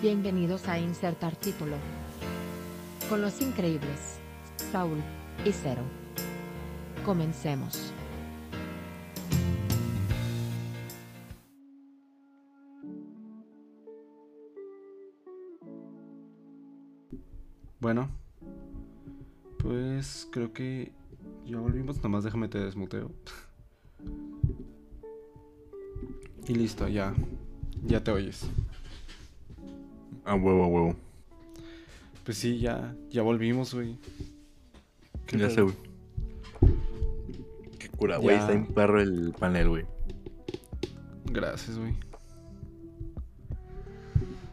Bienvenidos a Insertar Título. Con los increíbles. Saúl y Cero. Comencemos. Bueno, pues creo que ya volvimos. Nomás déjame te desmuteo. Y listo, ya. Ya te oyes. A huevo, a huevo. Pues sí, ya, ya volvimos, güey. ¿Qué Ya pedo? sé, güey. Qué cura, güey. Está en perro el panel, güey. Gracias, güey.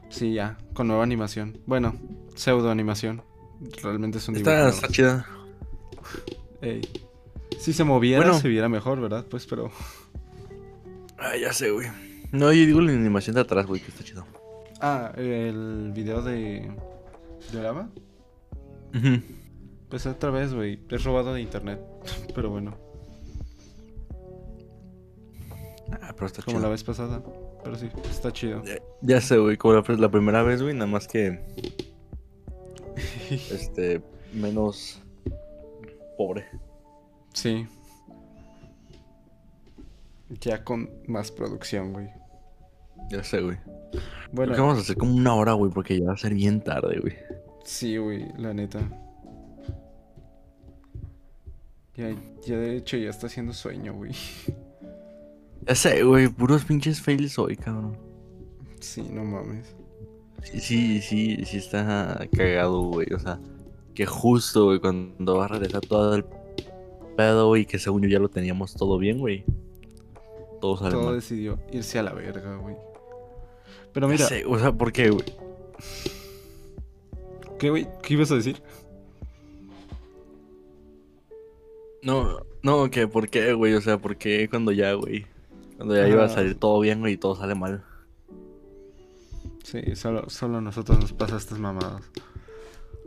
Sí, ya, con nueva animación. Bueno, pseudo animación. Realmente es un. Está, está chida. Ey. Si se moviera, Bueno. se viera mejor, ¿verdad? Pues, pero. Ah, ya sé, güey. No, yo digo la animación de atrás, güey, que está chido. Ah, el video de. ¿De lava? Pues otra vez, güey. Es robado de internet. Pero bueno, Ah, pero está como chido. la vez pasada. Pero sí, está chido. Ya, ya sé, güey, como la, la primera vez, güey, nada más que. Este. Menos. Pobre. Sí. Ya con más producción, güey. Ya sé, güey. Bueno, Creo que vamos a hacer como una hora, güey, porque ya va a ser bien tarde, güey. sí, güey, la neta. Ya, ya de hecho ya está haciendo sueño, güey. Ya sé, güey, puros pinches fails hoy, cabrón. Sí, no mames. Sí, sí, sí, sí está cagado, güey. O sea, que justo, güey, cuando va a regresar todo el pedo, güey, que según yo ya lo teníamos todo bien, güey. Todo sale Todo mal. decidió irse a la verga, güey. Pero mira, sé, o sea, ¿por qué, güey? ¿qué, güey? ¿Qué ibas a decir? No, no, que ¿por qué, güey? O sea, ¿por qué cuando ya, güey? Cuando ya iba a Ah. salir todo bien, güey, y todo sale mal. Sí, solo, solo a nosotros nos pasa estas mamadas.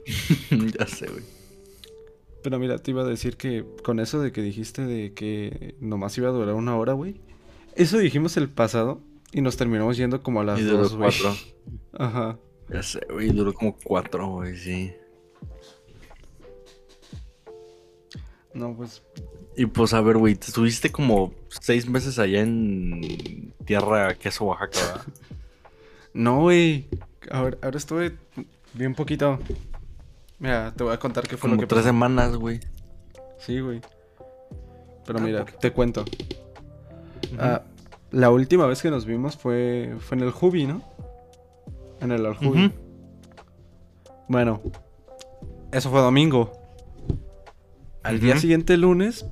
ya sé, güey. Pero mira, te iba a decir que con eso de que dijiste de que nomás iba a durar una hora, güey. Eso dijimos el pasado y nos terminamos yendo como a las Y duró dos, cuatro. Ajá. Ya sé, güey, duró como cuatro, güey, sí. No, pues Y pues, a ver, güey, te estuviste como seis meses allá en tierra queso Oaxaca, ¿verdad? No, güey. Ahora, ahora estuve bien poquito. Mira, te voy a contar qué fue Como lo que tres pasó. semanas, güey. Sí, güey. Pero Ah, mira, te cuento. Ah, la última vez que nos vimos fue, fue en el Jubi, ¿no? En el Aljubi. Bueno, eso fue domingo. Al día siguiente, lunes,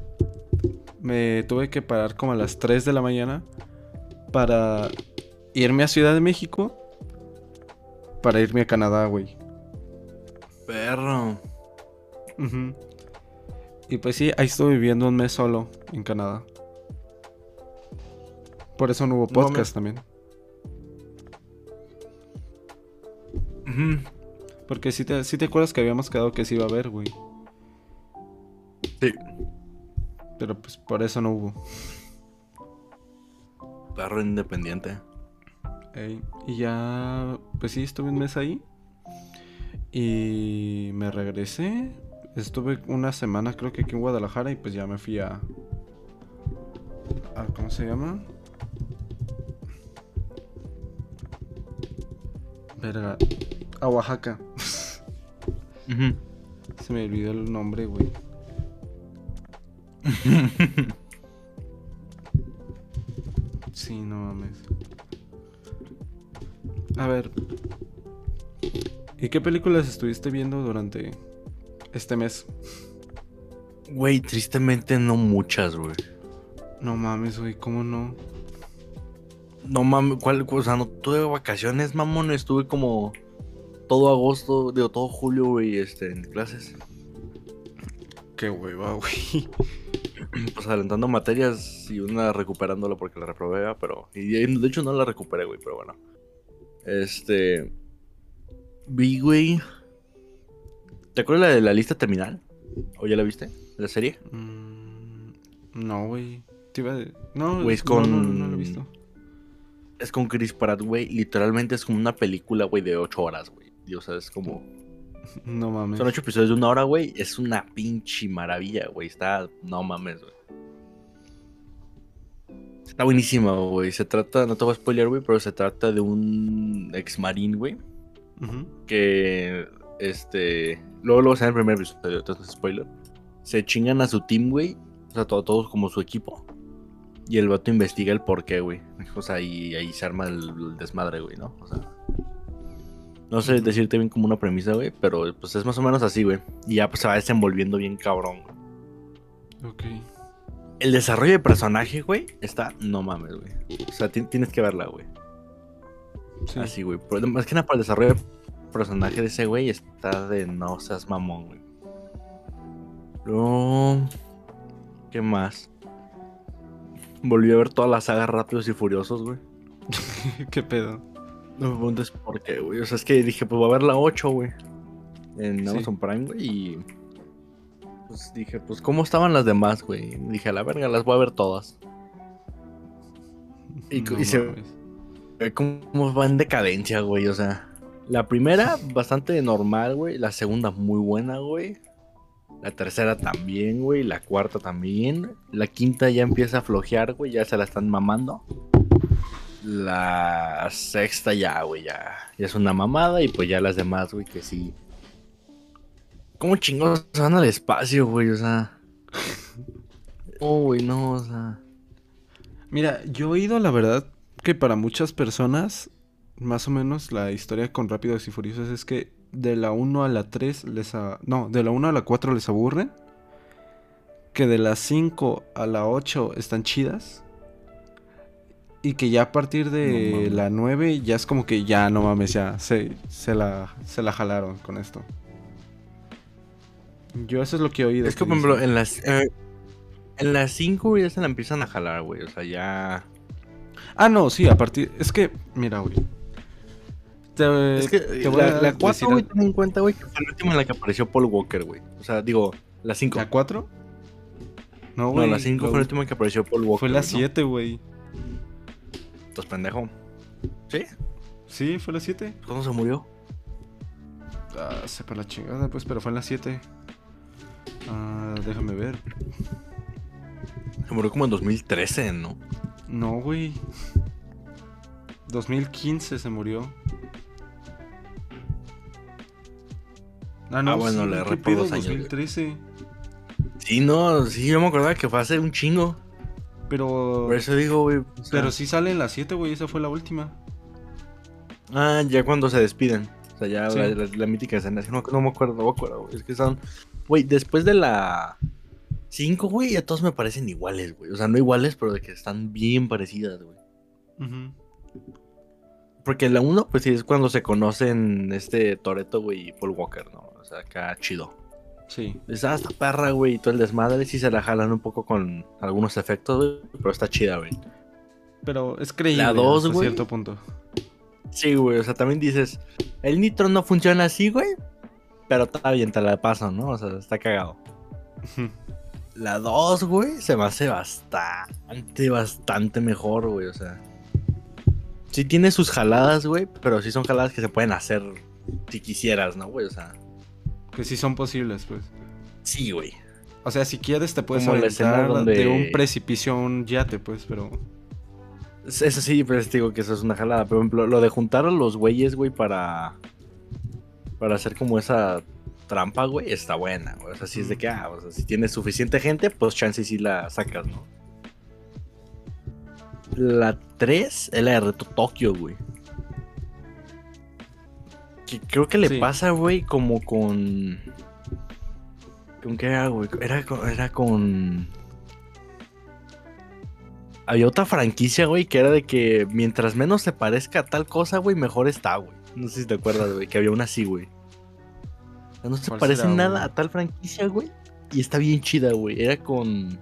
me tuve que parar como a las 3 de la mañana para irme a Ciudad de México para irme a Canadá, güey. Perro. Y pues sí, ahí estuve viviendo un mes solo en Canadá. Por eso no hubo No podcast también. Porque si te, sí te acuerdas que habíamos quedado que se iba a ver, güey. Sí. Pero pues por eso no hubo. Perro independiente. Ey, y ya, pues sí, estuve un mes ahí. Y me regresé. Estuve una semana creo que aquí en Guadalajara y pues ya me fui a... a ¿Cómo se llama? Verga. A Oaxaca. Se me olvidó el nombre, güey. Sí, no mames. A ver. ¿Y qué películas estuviste viendo durante este mes? Güey, tristemente no muchas, güey. No mames, güey, ¿cómo no? No mames, ¿cuál? O sea, no tuve vacaciones, mamón. Estuve como todo agosto, digo, todo julio, güey, este, en clases. Qué hueva, güey. Pues adelantando materias y una recuperándola porque la reprobé, pero. Y de hecho no la recuperé, güey, pero bueno. Este. Vi, güey. ¿Te acuerdas la de la lista terminal? ¿O ya la viste? ¿La serie? Mm, no, güey. Te iba a No, Güey, es no, no, no, con- no lo he visto. Es con Chris Pratt, güey. Literalmente es como una película, güey, de ocho horas, güey. Y, O sea, es como. No mames. Son ocho episodios de una hora, güey. Es una pinche maravilla, güey. Está. No mames, güey. Está buenísima, güey. Se trata, no te voy a spoiler, güey, pero se trata de un ex marín, güey. Que. Este. Luego lo vas a ver en el primer episodio, entonces spoiler. Se chingan a su team, güey. O sea, todo- todos como su equipo. Y el vato investiga el por qué, güey. O sea, y ahí se arma el, el desmadre, güey, ¿no? O sea. No sé decirte bien como una premisa, güey, pero pues es más o menos así, güey. Y ya pues se va desenvolviendo bien cabrón, güey. Ok. El desarrollo de personaje, güey, está, no mames, güey. O sea, ti- tienes que verla, güey. Sí. Así, güey. Más que nada para el desarrollo de personaje de ese güey está de no seas mamón, güey. Luego, ¿qué más? Volví a ver toda la saga Rápidos y Furiosos, güey. ¿Qué pedo? No me preguntes por qué, güey. O sea, es que dije, pues voy a ver la 8, güey. En Sí. Amazon Prime, güey. Y. Pues dije, pues, ¿cómo estaban las demás, güey? Dije, a la verga, las voy a ver todas. Y, No y se ve cómo va en decadencia, güey. O sea, la primera, bastante normal, güey. La segunda, muy buena, güey. La tercera también, güey. La cuarta también. La quinta ya empieza a flojear, güey. Ya se la están mamando. La sexta ya, güey, ya, ya es una mamada. Y pues ya las demás, güey, que sí. ¿Cómo chingados se van al espacio, güey? O sea. Oh, güey, no, o sea. Mira, yo he oído la verdad que para muchas personas, más o menos la historia con Rápidos y Furiosos es que de la 1 a la 3 les a... No, de la 1 a la 4 les aburren. Que de la 5 a la 8 están chidas. Y que ya a partir No de mames. la 9 ya es como que ya no mames, ya se, se, la, se la jalaron con esto. Yo eso es lo que he oído. Es que, por ejemplo, en las. eh, en las 5 ya se la empiezan a jalar, güey. O sea, ya. Ah, no, sí, a partir... Es que, mira, güey. Te- es que te voy a la, la decir 4, güey, ten en cuenta, güey, que fue la última en la que apareció Paul Walker, güey. O sea, digo, la 5. ¿La 4? No, No, güey. la 5 la fue la última en que apareció Paul Walker. Fue la güey, ¿no? 7, güey. Estás pendejo. ¿Sí? Sí, fue la 7. ¿Cuándo se murió? Ah, sepa la chingada, pues, pero fue en la 7. Ah, déjame ver. Se murió como en 2013, ¿no? No, güey. 2015 se murió. Ah, no, Ah, bueno, sí, le ¿qué pedo? dos años, güey. 2013. Sí, no, sí, yo me acordaba que fue hace un chingo. Pero. Por eso digo, güey. o sea, Pero sí sale en la 7, güey. Esa fue la última. Ah, ya cuando se despiden. O sea, ya Sí. la, la- la mítica escena. No, no me acuerdo, no me acuerdo, güey. Es que son. Güey, después de la 5, güey, ya todos me parecen iguales, güey. O sea, no iguales, pero de que están bien parecidas, güey. Ujú. Porque la 1, pues sí, es cuando se conocen este Toreto, güey, y Paul Walker, ¿no? O sea, acá chido. Sí. Ah, esta perra, güey, y todo el desmadre. Sí se la jalan un poco con algunos efectos, güey. Pero está chida, güey. Pero es creíble La dos, hasta güey. cierto punto. Sí, güey, o sea, también dices, el nitro no funciona así, güey, pero está bien, te la paso, ¿no? O sea, está cagado. La 2, güey, se me hace bastante, bastante mejor, güey, o sea. Sí tiene sus jaladas, güey, pero sí son jaladas que se pueden hacer si quisieras, ¿no, güey? O sea, que sí son posibles, pues. sí, güey. O sea, si quieres te puedes Como aventar donde- de un precipicio a un yate, pues, pero... Eso sí, pero te digo que eso es una jalada. Por ejemplo, lo de juntar a los güeyes, güey, para. Para hacer como esa trampa, güey, está buena, güey. O sea, si es de que, ah, o sea, si tienes suficiente gente, pues chance sí la sacas, ¿no? La 3 es la de Reto Tokio, güey. Que creo que le Sí. pasa, güey, como con. ¿Con qué era, güey? Era con. Era con... Había otra franquicia, güey, que era de que mientras menos se parezca a tal cosa, güey, mejor está, güey. No sé si te acuerdas, güey, que había una así, güey. No se ¿Cuál parece será, nada güey? a tal franquicia, güey. Y está bien chida, güey. Era con.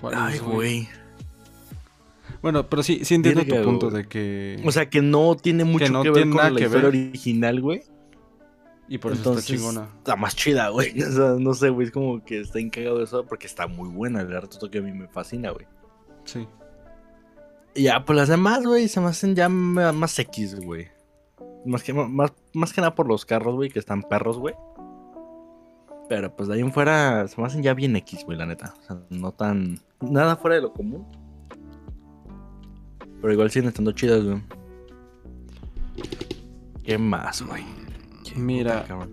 ¿cuál Ay, es, güey. Bueno, pero sí, sí entiendo tu punto de que... O sea, que no tiene mucho no que ver con la que historia ver. original, güey. y por eso Entonces, está chingona. Está más chida, güey. O sea, no sé, güey. Es como que está encagado eso porque está muy buena. El Reto Tokio a mí me fascina, güey. Sí. Y ya, pues las demás, güey, se me hacen ya más X, güey. Más que, más, más que nada por los carros, güey, que están perros, güey. Pero pues de ahí en fuera se me hacen ya bien X, güey, la neta. O sea, no tan. Nada fuera de lo común. Pero igual siguen estando chidas, güey. ¿Qué más, güey? Qué Mira, puta.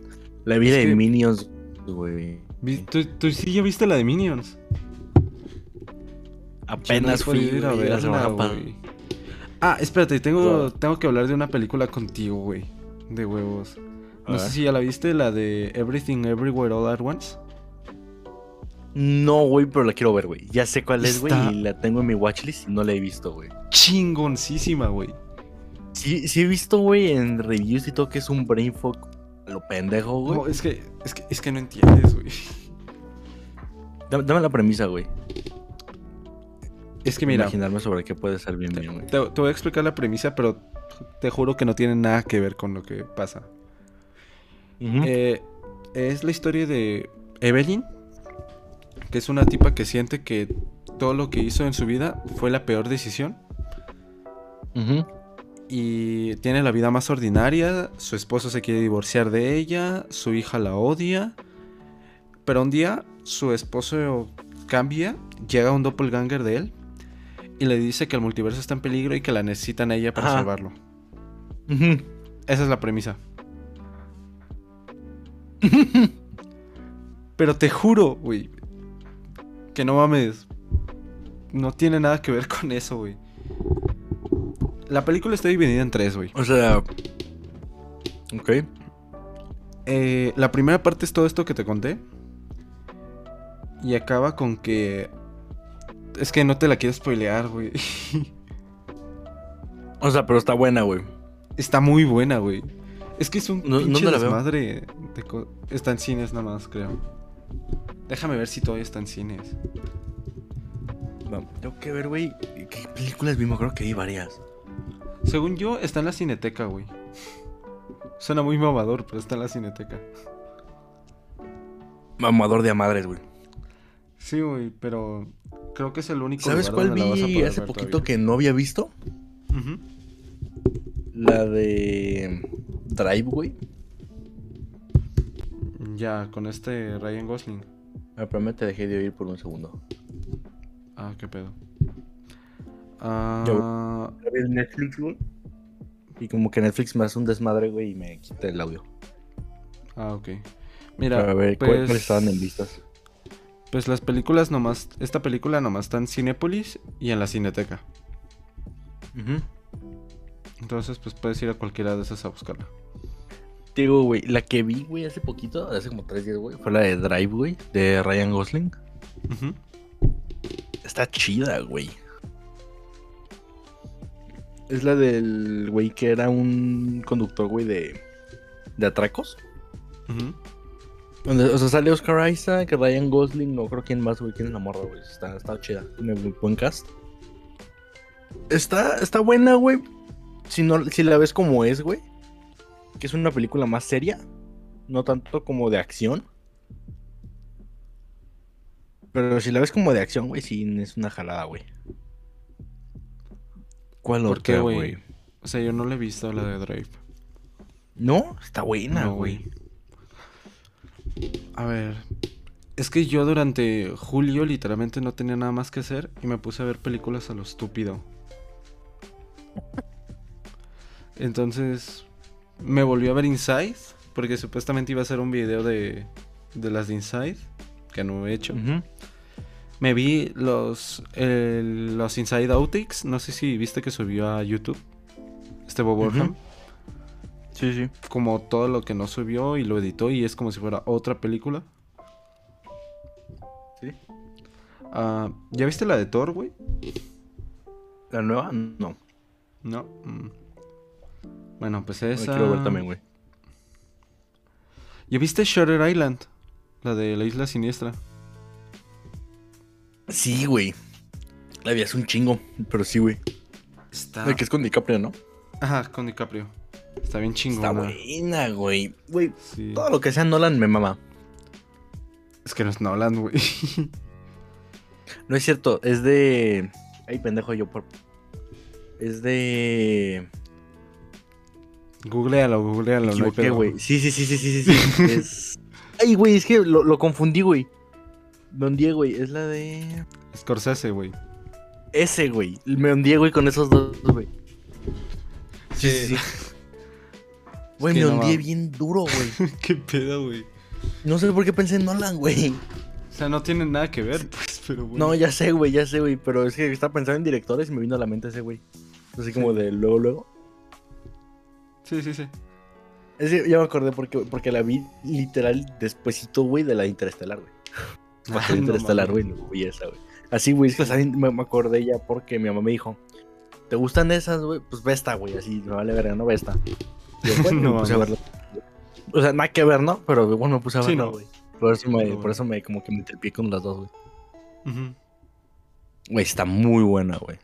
La vida de que- Minions, güey. ¿Tú, tú sí ya viste la de Minions? Apenas no fui ir a güey, la semana pa- güey. Ah, espérate, tengo, tengo que hablar de una película contigo, güey. De huevos. No sé ver. si ya la viste, la de Everything Everywhere All at Once. No, güey, pero la quiero ver, güey. Ya sé cuál es, güey, Está- y la tengo en mi watchlist y no la he visto, güey. Chingoncísima, güey. Sí, sí he visto, güey, en reviews y todo que es un brain a lo pendejo, güey. No, es que, es que, es que no entiendes, güey. Dame, dame la premisa, güey. Es que mira, Imaginarme sobre qué puede ser bien bien, güey. te, te voy a explicar la premisa, pero te juro que no tiene nada que ver con lo que pasa. Eh, es la historia de Evelyn, que es una tipa que siente que todo lo que hizo en su vida fue la peor decisión y tiene la vida más ordinaria, su esposo se quiere divorciar de ella, su hija la odia, pero un día su esposo cambia, llega un doppelganger de él y le dice que el multiverso está en peligro y que la necesitan a ella para Ajá. salvarlo. Esa es la premisa. Pero te juro, güey, que no mames. No tiene nada que ver con eso, güey. La película está dividida en tres, güey. O sea. Ok. Eh, la primera parte es todo esto que te conté. Y acaba con que... Es que no te la quiero spoilear, güey. O sea, pero está buena, güey. Está muy buena, güey. Es que es un No- pinche ¿dónde la veo? desmadre. de co- está en cines nada más, creo. Déjame ver si todavía está en cines. Va, Tengo que ver, güey. ¿Qué películas vimos? Creo que hay varias. Según yo, está en la cineteca, güey. Suena muy mamador, pero está en la cineteca. Mamador de a madres, güey. Sí, güey, pero creo que es el único ¿Sabes cuál vi hace poquito que no había visto? La de. Drive, güey. Ya, con este Ryan Gosling. Ah, pero me te dejé de oír por un segundo. Ah, qué pedo. Ah, en Netflix, güey. Y como que Netflix me hace un desmadre, güey, y me quita el audio. ah, ok. Mira, a ver, ¿cuál- pues, ¿cuáles estaban en listas? pues las películas nomás, esta película nomás está en Cinépolis y en la Cineteca. Ujú. Entonces, pues puedes ir a cualquiera de esas a buscarla. Te Digo, güey, la que vi, güey, hace poquito, hace como tres días, güey, fue la de Drive, güey, de Ryan Gosling. Está chida, güey. Es la del güey que era un conductor, güey, de, de atracos. Donde, o sea, sale Oscar Isaac, Ryan Gosling, no creo quién más, güey, quién es la morra, güey. Está, está chida, tiene muy buen cast. Está, está buena, güey. Si, no, si la ves como es, güey. Que es una película más seria. No tanto como de acción. Pero si la ves como de acción, güey, sí es una jalada, güey. ¿Cuál ¿Por otra, güey? O sea, yo no le he visto la de Drive. No, está buena, No, güey. A ver. Es que yo durante julio literalmente no tenía nada más que hacer y me puse a ver películas a lo estúpido. Entonces me volví a ver Inside porque supuestamente iba a hacer un video de, de las de Inside que no he hecho. Me vi los, el- los Inside Outtakes, no sé si viste que subió a YouTube este Bob. Orham Sí, sí. como todo lo que no subió y lo editó y es como si fuera otra película. Sí. Ah, ¿Ya viste la de Thor, güey? ¿La nueva? No. No. Mm. Bueno, pues esa. quiero ver también, güey. ¿Ya viste Shutter Island? La de la isla siniestra. Sí, güey. La vi hace un chingo, pero sí, güey. Está. La que es con DiCaprio, ¿no? Ajá, con DiCaprio. Está bien Está chingona. buena, güey. Güey, Sí. todo lo que sea Nolan me mama. Es que no es Nolan, güey. No es cierto, es de Ay, pendejo, yo por. Es de. Googlealo, googlealo, Me no hay equivoqué, güey. Sí, sí, sí, sí, sí, sí. sí. es... Ay, güey, es que lo, lo confundí, güey. Don Diego, güey. Es la de. Scorsese, güey. Ese, güey. Me hundí, güey, con esos dos, güey. Sí, sí, sí. Güey, me no hundí bien duro, güey. Qué pedo, güey. No sé por qué pensé en Nolan, güey. O sea, no tienen nada que ver, pues, pero bueno. No, ya sé, güey, ya sé, güey. Pero es que estaba pensando en directores y me vino a la mente ese, güey. Así como de luego, luego. Sí, sí, sí. Es que ya me acordé porque, porque la vi literal despuesito, güey, de la Interestelar, güey. Porque Ah, la no Interestelar, güey, no esa, güey. Así, güey, es que me, me acordé ya porque mi mamá me dijo, ¿te gustan esas, güey? Pues ve esta, güey, así, me vale verga, no ve esta. Y yo, bueno, No me puse a verla. O sea, nada que ver, ¿no? Pero bueno, me puse a Sí, verla, no. güey. Por eso me, por eso me como que me tripié con las dos, güey. Güey, está muy buena, güey.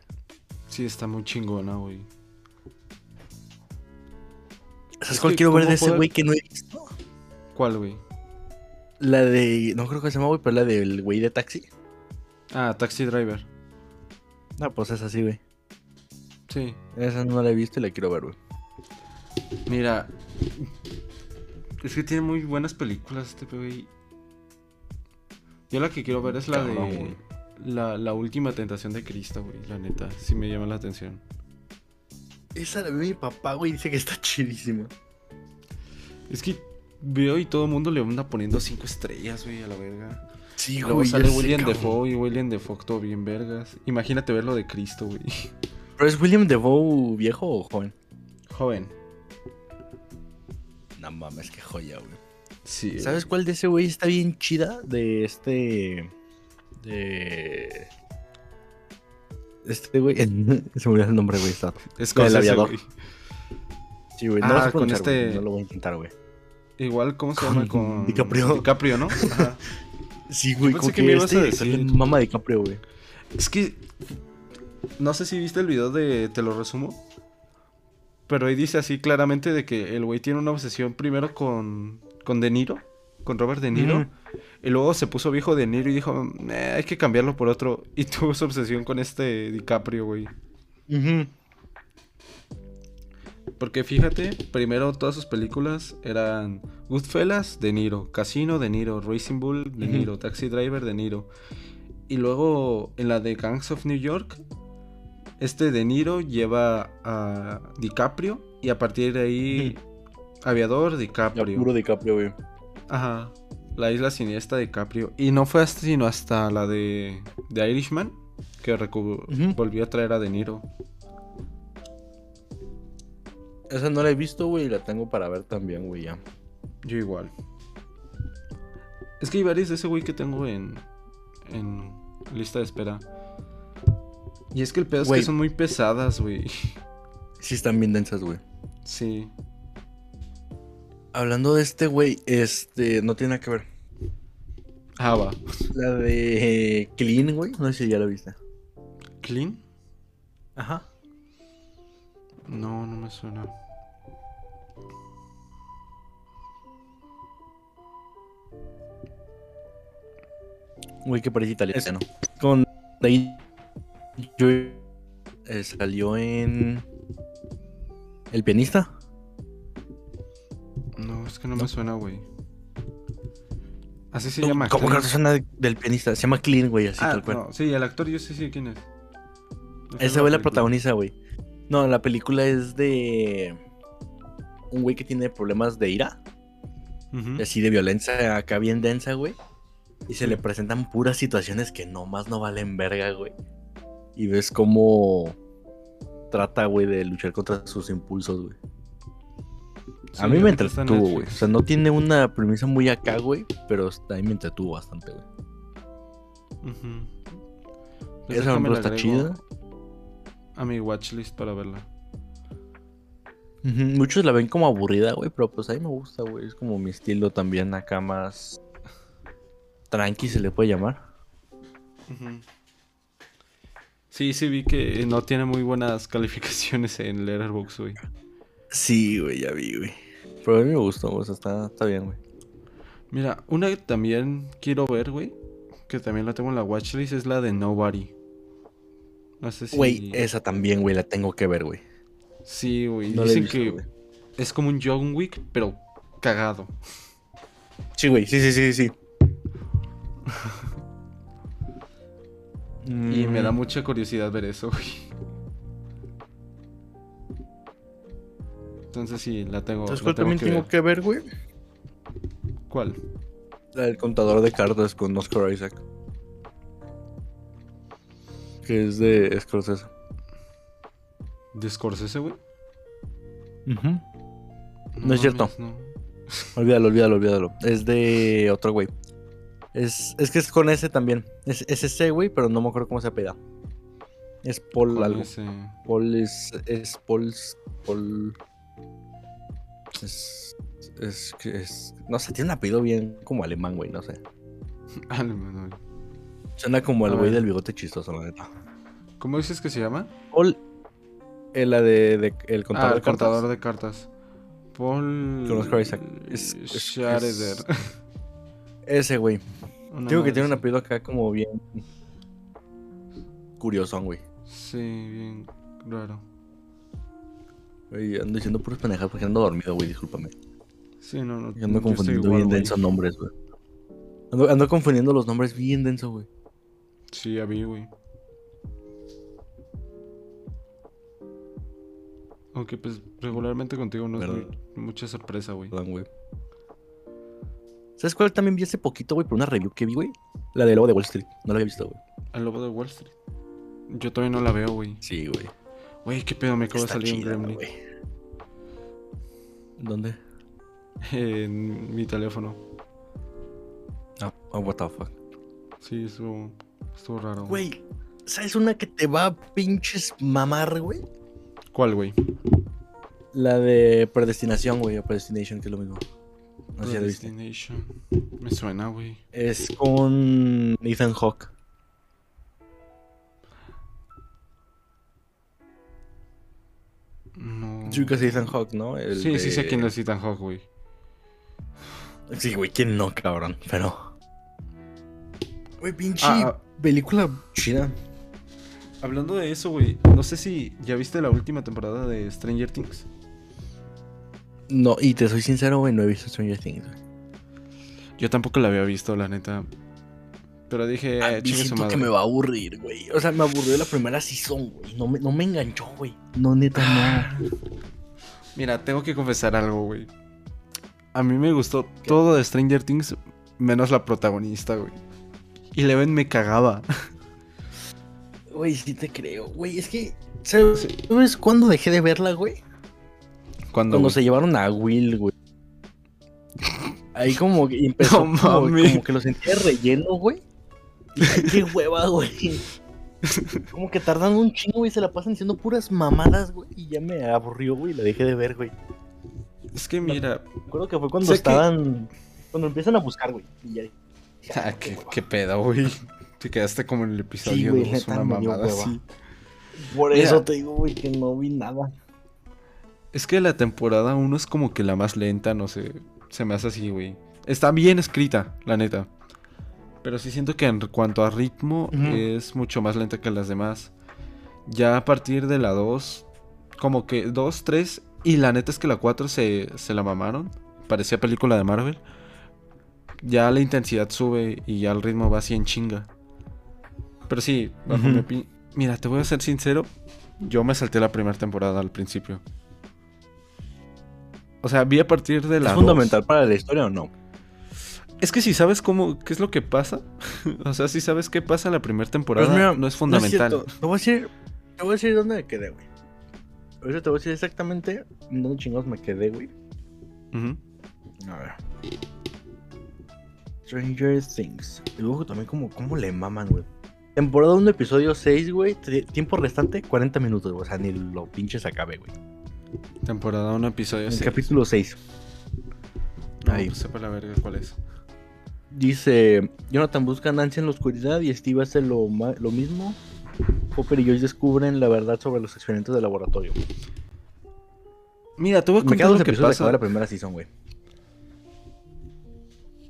Sí, está muy chingona, güey. ¿Sabes Es cuál quiero ver ¿cómo de ese güey que no he visto? ¿Cuál, güey? La de. No creo que se llama, güey, pero la del güey de taxi. Ah, Taxi Driver. Ah, pues es así, güey. Sí. Esa no la he visto y la quiero ver, güey. Mira. Es que tiene muy buenas películas este güey. Yo la que quiero ver es la Cabrón, de. La, la última tentación de Cristo, güey. La neta. Sí me llama la atención. Esa la vi mi papá, güey, dice que está chidísima. Es que veo y todo el mundo le anda poniendo cinco estrellas, güey, a la verga. Sí, Luego sale William Defoe y William Defoe todo bien vergas. Imagínate ver lo de Cristo, güey. ¿Pero es William Defoe viejo o joven? Joven. No mames, qué joya, güey. Sí. ¿Sabes cuál de ese güey está bien chida? De este. De. Este güey. Se me olvidó el nombre, güey. Está. Es del Scorsese, aviador. güey. Sí, güey. Ah, No lo sé con este- güey, No lo voy a intentar, güey. Igual, ¿cómo se Con llama? Con DiCaprio. DiCaprio, ¿no? Ajá. Sí, güey. Pensé que que, me ibas a este decir. sale Mamá de Caprio, güey. Es que. No sé si viste el video de. Te lo resumo. Pero ahí dice así claramente de que el güey tiene una obsesión primero con. Con De Niro. Con Robert De Niro. Y luego se puso viejo De Niro y dijo. "Eh, hay que cambiarlo por otro. Y tuvo su obsesión con este DiCaprio, güey. Porque fíjate, primero todas sus películas eran Goodfellas, De Niro, Casino, De Niro, Racing Bull, De. Niro, Taxi Driver, De Niro. Y luego en la de Gangs of New York, este De Niro lleva a DiCaprio y a partir de ahí Aviador, Ya DiCaprio. puro DiCaprio, güey. Ajá. La isla siniestra DiCaprio. Y no fue hasta, sino hasta la de, de Irishman que volvió a traer a De Niro. Esa no la he visto, güey, y la tengo para ver también, güey, ya. Yo igual. Es que hay varios de ese güey que tengo en, en lista de espera. Y es que el pedo es que son muy pesadas, güey. Sí están bien densas, güey. Sí. Hablando de este, güey, este, no tiene nada que ver. Ah, va. La de Clean, güey, no sé si ya la viste. ¿Clean? Ajá. No, no me suena. Güey, que parece italiano. Con ahí yo eh, salió en El pianista. No, es que no, me suena, güey. Así se ¿Cómo- llama. ¿Cómo que no suena de- del pianista? Se llama Clean, güey, así Ah, tal cual. no, sí, el actor yo sé sí quién es. No Ese güey la película. protagoniza, güey. No, la película es de un güey que tiene problemas de ira, y así de violencia acá bien densa, güey. Y se le presentan puras situaciones que nomás no valen verga, güey. Y ves cómo trata, güey, de luchar contra sus impulsos, güey. Sí, a mí me entretuvo, güey. O sea, no tiene una premisa muy acá, güey, pero a mí me entretuvo bastante, güey. Pues Esa la está chida. A mi watchlist para verla. Ujú, Muchos la ven como aburrida, güey, pero pues a mí me gusta, güey. Es como mi estilo también acá más tranqui se le puede llamar. Ujú. Sí, sí vi que no tiene muy buenas calificaciones en Letterboxd, güey. Sí, güey, ya vi, güey. Pero a mí me gustó, o sea, está, está bien, güey. Mira, una que también quiero ver, güey, que también la tengo en la watchlist, es la de Nobody. No sé si... Güey, esa también, güey, la tengo que ver, güey. Sí, güey. No Dicen visto, que es como un John Wick, pero cagado. Sí, güey, sí, sí, sí, sí. Y me da Mm, mucha curiosidad ver eso, güey. Entonces sí, la tengo. ¿Sabes cuál también que tengo ver. que ver, güey? ¿Cuál? La del contador de cartas con Oscar Isaac. Que es de Scorsese. ¿De Scorsese, güey? No es cierto. mames, no. Olvídalo, olvídalo, olvídalo. Es de otro güey. Es, es que es con ese también. Es, es ese güey, pero no me acuerdo cómo se apela. Es Paul Con algo. ese- Paul es. Es Paul. Paul. Es. Es que es. No sé, tiene un apellido bien como alemán, güey, no sé. Alemán, güey. Suena como el A güey del bigote chistoso, la neta. ¿Cómo dices que se llama? Paul. eh, la de, de- El contador ah, de cartas. contador de cartas. Paul. Con Oscar Isaac. Es- es- Schrader. Ese güey. Digo que tiene un apellido acá como bien. Curiosón, güey. Sí, bien raro. Güey, ando diciendo puros pendejadas porque ando dormido, güey, discúlpame. Sí, no, no. Ando yo estoy confundiendo igual, bien güey. densos nombres, güey. Ando, ando confundiendo los nombres bien denso, güey. Sí, ya vi, güey. Aunque pues regularmente contigo no es Perdón. muy- mucha sorpresa, güey. Perdón, güey. ¿Sabes cuál también vi hace poquito, güey? Por una review que vi, güey. La de Lobo de Wall Street. No la había visto, güey. El lobo de Wall Street. Yo todavía no la veo, güey. Sí, güey. Güey, qué pedo, me acaba de salir un gremlin. ¿Dónde? en mi teléfono. Ah, oh, what the fuck. Sí, estuvo, estuvo raro. Güey, ¿sabes una que te va a pinches mamar, güey? ¿Cuál, güey? La de Predestinación, güey, o Predestination, que es lo mismo. No sé si. Me suena, güey. Es con Ethan Hawke. No. Sí, que es Ethan Hawke, ¿no? El Sí, sí sé quién es Ethan Hawke, güey. Sí, güey, ¿quién no, cabrón? Pero. Güey, pinche Ah, ah. película chida. Hablando de eso, güey. No sé si ya viste la última temporada de Stranger Things. No, y te soy sincero, güey, no he visto Stranger Things. güey. Yo tampoco la había visto, la neta. Pero dije, A mí chingue madre. que me va a aburrir, güey. O sea, me aburrió la primera season, güey. No me, no me enganchó, güey. No, neta, no. Mira, tengo que confesar algo, güey. A mí me gustó todo de Stranger Things, menos la protagonista, güey. Y Leven me cagaba. Güey, sí te creo, güey. Es que, ¿sabes, ¿sabes cuándo dejé de verla, güey? Cuando, güey? se llevaron a Will, güey. Ahí como que empezó No como, como que lo sentía relleno, güey. Qué hueva, güey. Como que tardan un chingo, güey, se la pasan diciendo puras mamadas, güey. Y ya me aburrió, güey, la dejé de ver, güey. Es que mira, Me acuerdo que fue cuando que- estaban. Cuando empiezan a buscar, güey. Y ya. ah, qué, qué pedo, güey. Te quedaste como en el episodio güey, 2, neta, una mamada así. Por Mira. eso te digo, güey, que no vi nada. Es que la temporada 1 es como que la más lenta, no sé. Se me hace así, güey. Está bien escrita, la neta. Pero sí siento que en cuanto a ritmo es mucho más lenta que las demás. Ya a partir de la 2, como que 2, 3 y la neta es que la 4 se, se la mamaron. Parecía película de Marvel. Ya la intensidad sube y ya el ritmo va así en chinga. Pero sí, bajo mi opinión. Mira, te voy a ser sincero. Yo me salté la primera temporada al principio. O sea, vi a partir de la. ¿Es dos. fundamental para la historia o no? Es que si sabes cómo, qué es lo que pasa. o sea, si sabes qué pasa en la primera temporada, Pues mira, no es fundamental. No es te voy a decir. Te voy a decir dónde me quedé, güey. Ahorita te voy a decir exactamente dónde chingados me quedé, güey. Ujú. A ver. Stranger Things. Y luego también como, cómo le maman, güey. Temporada 1, episodio 6, güey. Tiempo restante, 40 minutos, güey. O sea, ni lo pinches acabe, güey. Temporada 1, episodio En 6. capítulo 6. No, ahí. pues sepa la verga cuál es. Dice, Jonathan busca a Nancy en la oscuridad y Steve hace lo, lo mismo. Hopper y Joyce descubren la verdad sobre los experimentos de laboratorio. Mira, te voy a Me contar lo que de pasa. acabar la primera season, güey.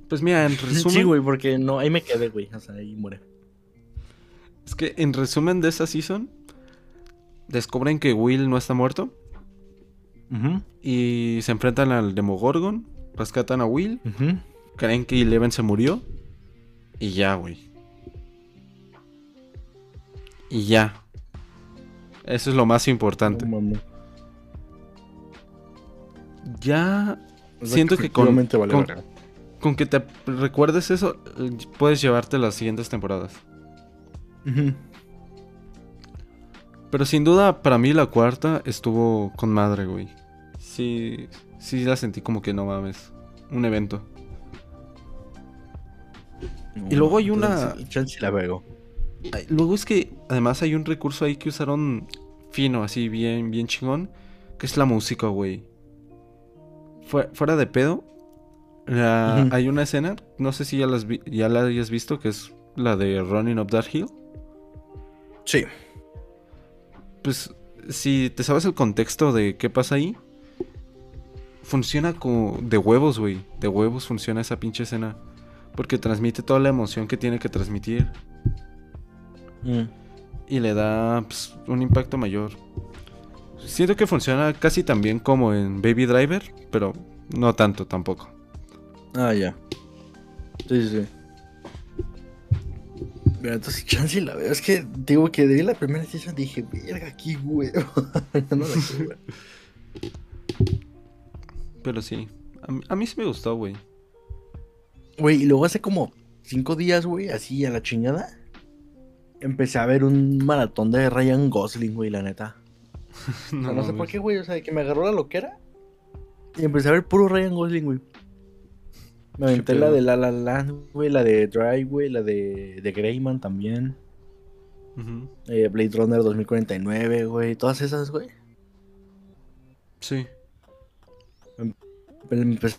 Pues mira, en resumen, Sí, güey, porque no, ahí me quedé, güey. O sea, ahí muere. es que en resumen de esa season, descubren que Will no está muerto y se enfrentan al Demogorgon, rescatan a Will, ujú. Creen que Eleven se murió y ya, güey. Y ya. Eso es lo más importante. No. Ya O sea, Siento que con- vale con- con que te recuerdes eso, puedes llevarte las siguientes temporadas. Pero sin duda, para mí la cuarta estuvo con madre, güey. Sí, sí la sentí como que no mames. Un evento. Y luego hay una- Chance- Chance la veo. Ay, Luego es que además hay un recurso ahí que usaron fino, así bien, bien chingón, que es la música, güey. Fue- fuera de pedo, la- hay una escena, no sé si ya, las vi- ya la hayas visto, que es la de Running Up That Hill. Sí. Pues si te sabes el contexto de qué pasa ahí, funciona como de huevos, güey. De huevos funciona esa pinche escena. Porque transmite toda la emoción que tiene que transmitir. Mm. y le da pues, un impacto mayor. Siento que funciona casi tan bien como en Baby Driver, pero no tanto tampoco. Ah, ya. Sí, sí, sí. Pero entonces chance la veo. Es que digo que de la primera season dije, verga, aquí, güey. Ya no la quiero ver. Pero sí, a mí, a mí sí me gustó, güey. Güey, y luego hace como cinco días, güey, así a la chingada. Empecé a ver un maratón de Ryan Gosling, güey, la neta. O sea, no, sé por qué, güey. O sea, de que me agarró la loquera. Y empecé a ver puro Ryan Gosling, güey. Me aventé la de La La Land, güey, la de Drive, güey, la de, de Greyman también. Ujú. eh, Blade Runner 2049, güey. Todas esas, güey. Sí. Pero empecé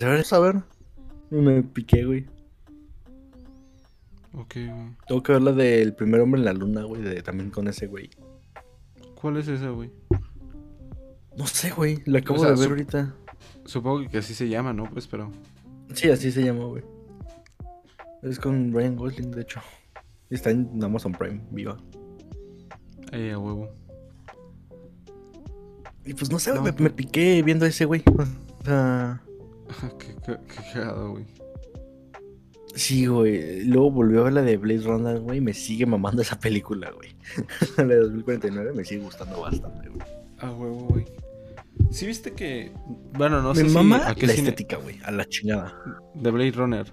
ver. Y me piqué, güey. Ok, güey. Tengo que ver la del primer hombre en la luna, güey, de- también con ese güey. ¿Cuál es esa, güey? No sé, güey, la acabo O sea, de ver ahorita. Supongo que así se llama, ¿no? Pues, pero... Sí, así se llama, güey. Es con Ryan Gosling, de hecho. Está en Amazon Prime, viva. Eh, a huevo. Y pues no sé, No, me, pero- me piqué viendo a ese güey. O sea, qué, qué, qué cagado, güey. sí, güey. Luego volvió a ver la de Blade Runner, güey. Me sigue mamando esa película, güey. la de 2049 me sigue gustando bastante, güey. A huevo, güey. ¿Sí viste que... Bueno, no Me sé si... mama ¿A qué la cine? estética, güey. A la chingada. De Blade Runner.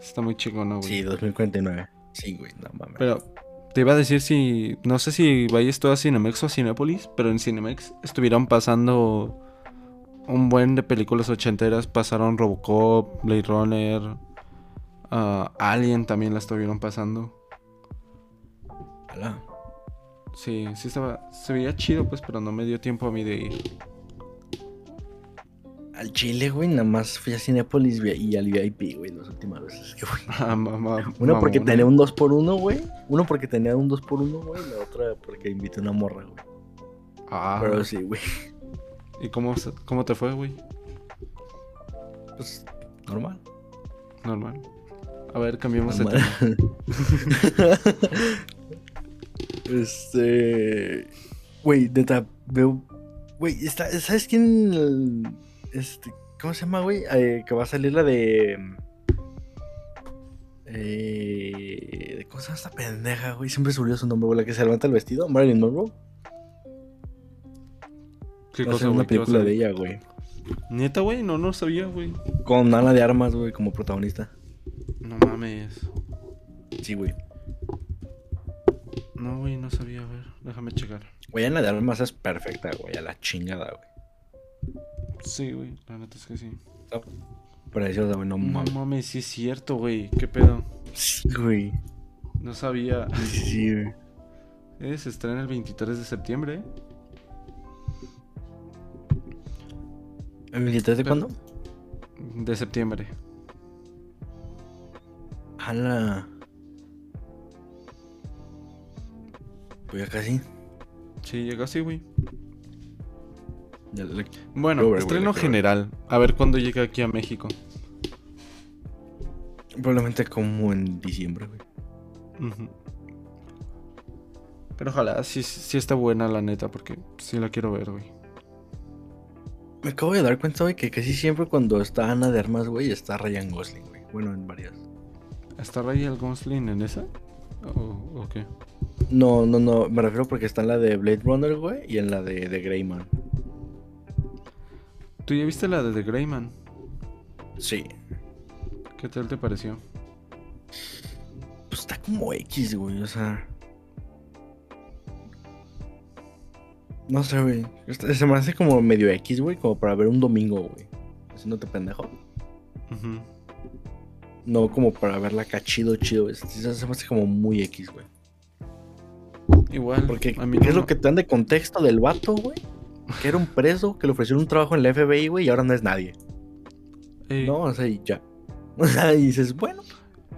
Está muy chingón, ¿no, güey? Sí, 2049. Sí, güey, no mames. Pero te iba a decir si. No sé si vayas tú a Cinemex o a Cinépolis, pero en Cinemex estuvieron pasando un buen de películas ochenteras. Pasaron Robocop, Blade Runner, ah, Alien también la estuvieron pasando. Ala. Sí, sí estaba. Se veía chido, pues, pero no me dio tiempo a mí de ir. Al Chile, güey, nada más fui a Cinepolis y al VIP, güey, las últimas veces que fui. Ah, mamá, Una porque mamona. tenía un 2x1, güey. Uno porque tenía un 2x1, güey. La otra porque invité una morra, güey. Ah, Pero sí, güey. ¿Y cómo, cómo te fue, güey? Pues normal. Normal. A ver, cambiemos de normal. tema. este. Güey, neta, veo. Güey, está, ¿sabes quién? Este. ¿Cómo se llama, güey? Eh, que va a salir la de. Eh, ¿Cómo se llama esta pendeja, güey? Siempre se olvida su nombre, güey. La que se levanta el vestido. Marilyn Monroe. ¿Qué cosa, una a película de ella, güey. Neta, güey, no, no sabía, güey. Con Ana de Armas, güey, como protagonista. No mames. Sí, güey. No, güey, no sabía. A ver, déjame checar. Güey, Ana de Armas es perfecta, güey. A la chingada, güey. Sí, güey, la neta es que sí. Preciosa, güey. No No mames. mames, sí es cierto, güey. ¿Qué pedo? Sí, güey. No sabía. Sí, sí, güey. Eh, se estrena el 23 de septiembre. ¿El 23 de cuándo? De septiembre. A la. Pues ya casi. Sí, llega así, güey. Ya Bueno, güey, estreno general. A ver cuándo llega aquí a México. Probablemente como en diciembre, güey. Pero ojalá sí, sí está buena, la neta, porque sí la quiero ver, güey. Me acabo de dar cuenta, güey, que casi siempre cuando está Ana de Armas, güey, está Ryan Gosling, güey. Bueno, en varias. ¿Está Ryan Gosling en esa? ¿O, o qué? No, no, no. Me refiero porque está en la de Blade Runner, güey, y en la de, de Greyman. ¿Tú ya viste la de The Greyman? Sí. ¿Qué tal te pareció? Pues está como X, güey, o sea. No sé, güey. Se me hace como medio X, güey, como para ver un domingo, güey. Haciéndote pendejo. Ujú. No como para verla acá chido, chido. Se se me hace como muy X, güey. Igual. Porque a mí ¿qué es lo que te dan de contexto del vato, güey? Que era un preso, que le ofrecieron un trabajo en la FBI, güey, y ahora no es nadie. Ey, No, o sea, y ya. O sea, y dices, bueno.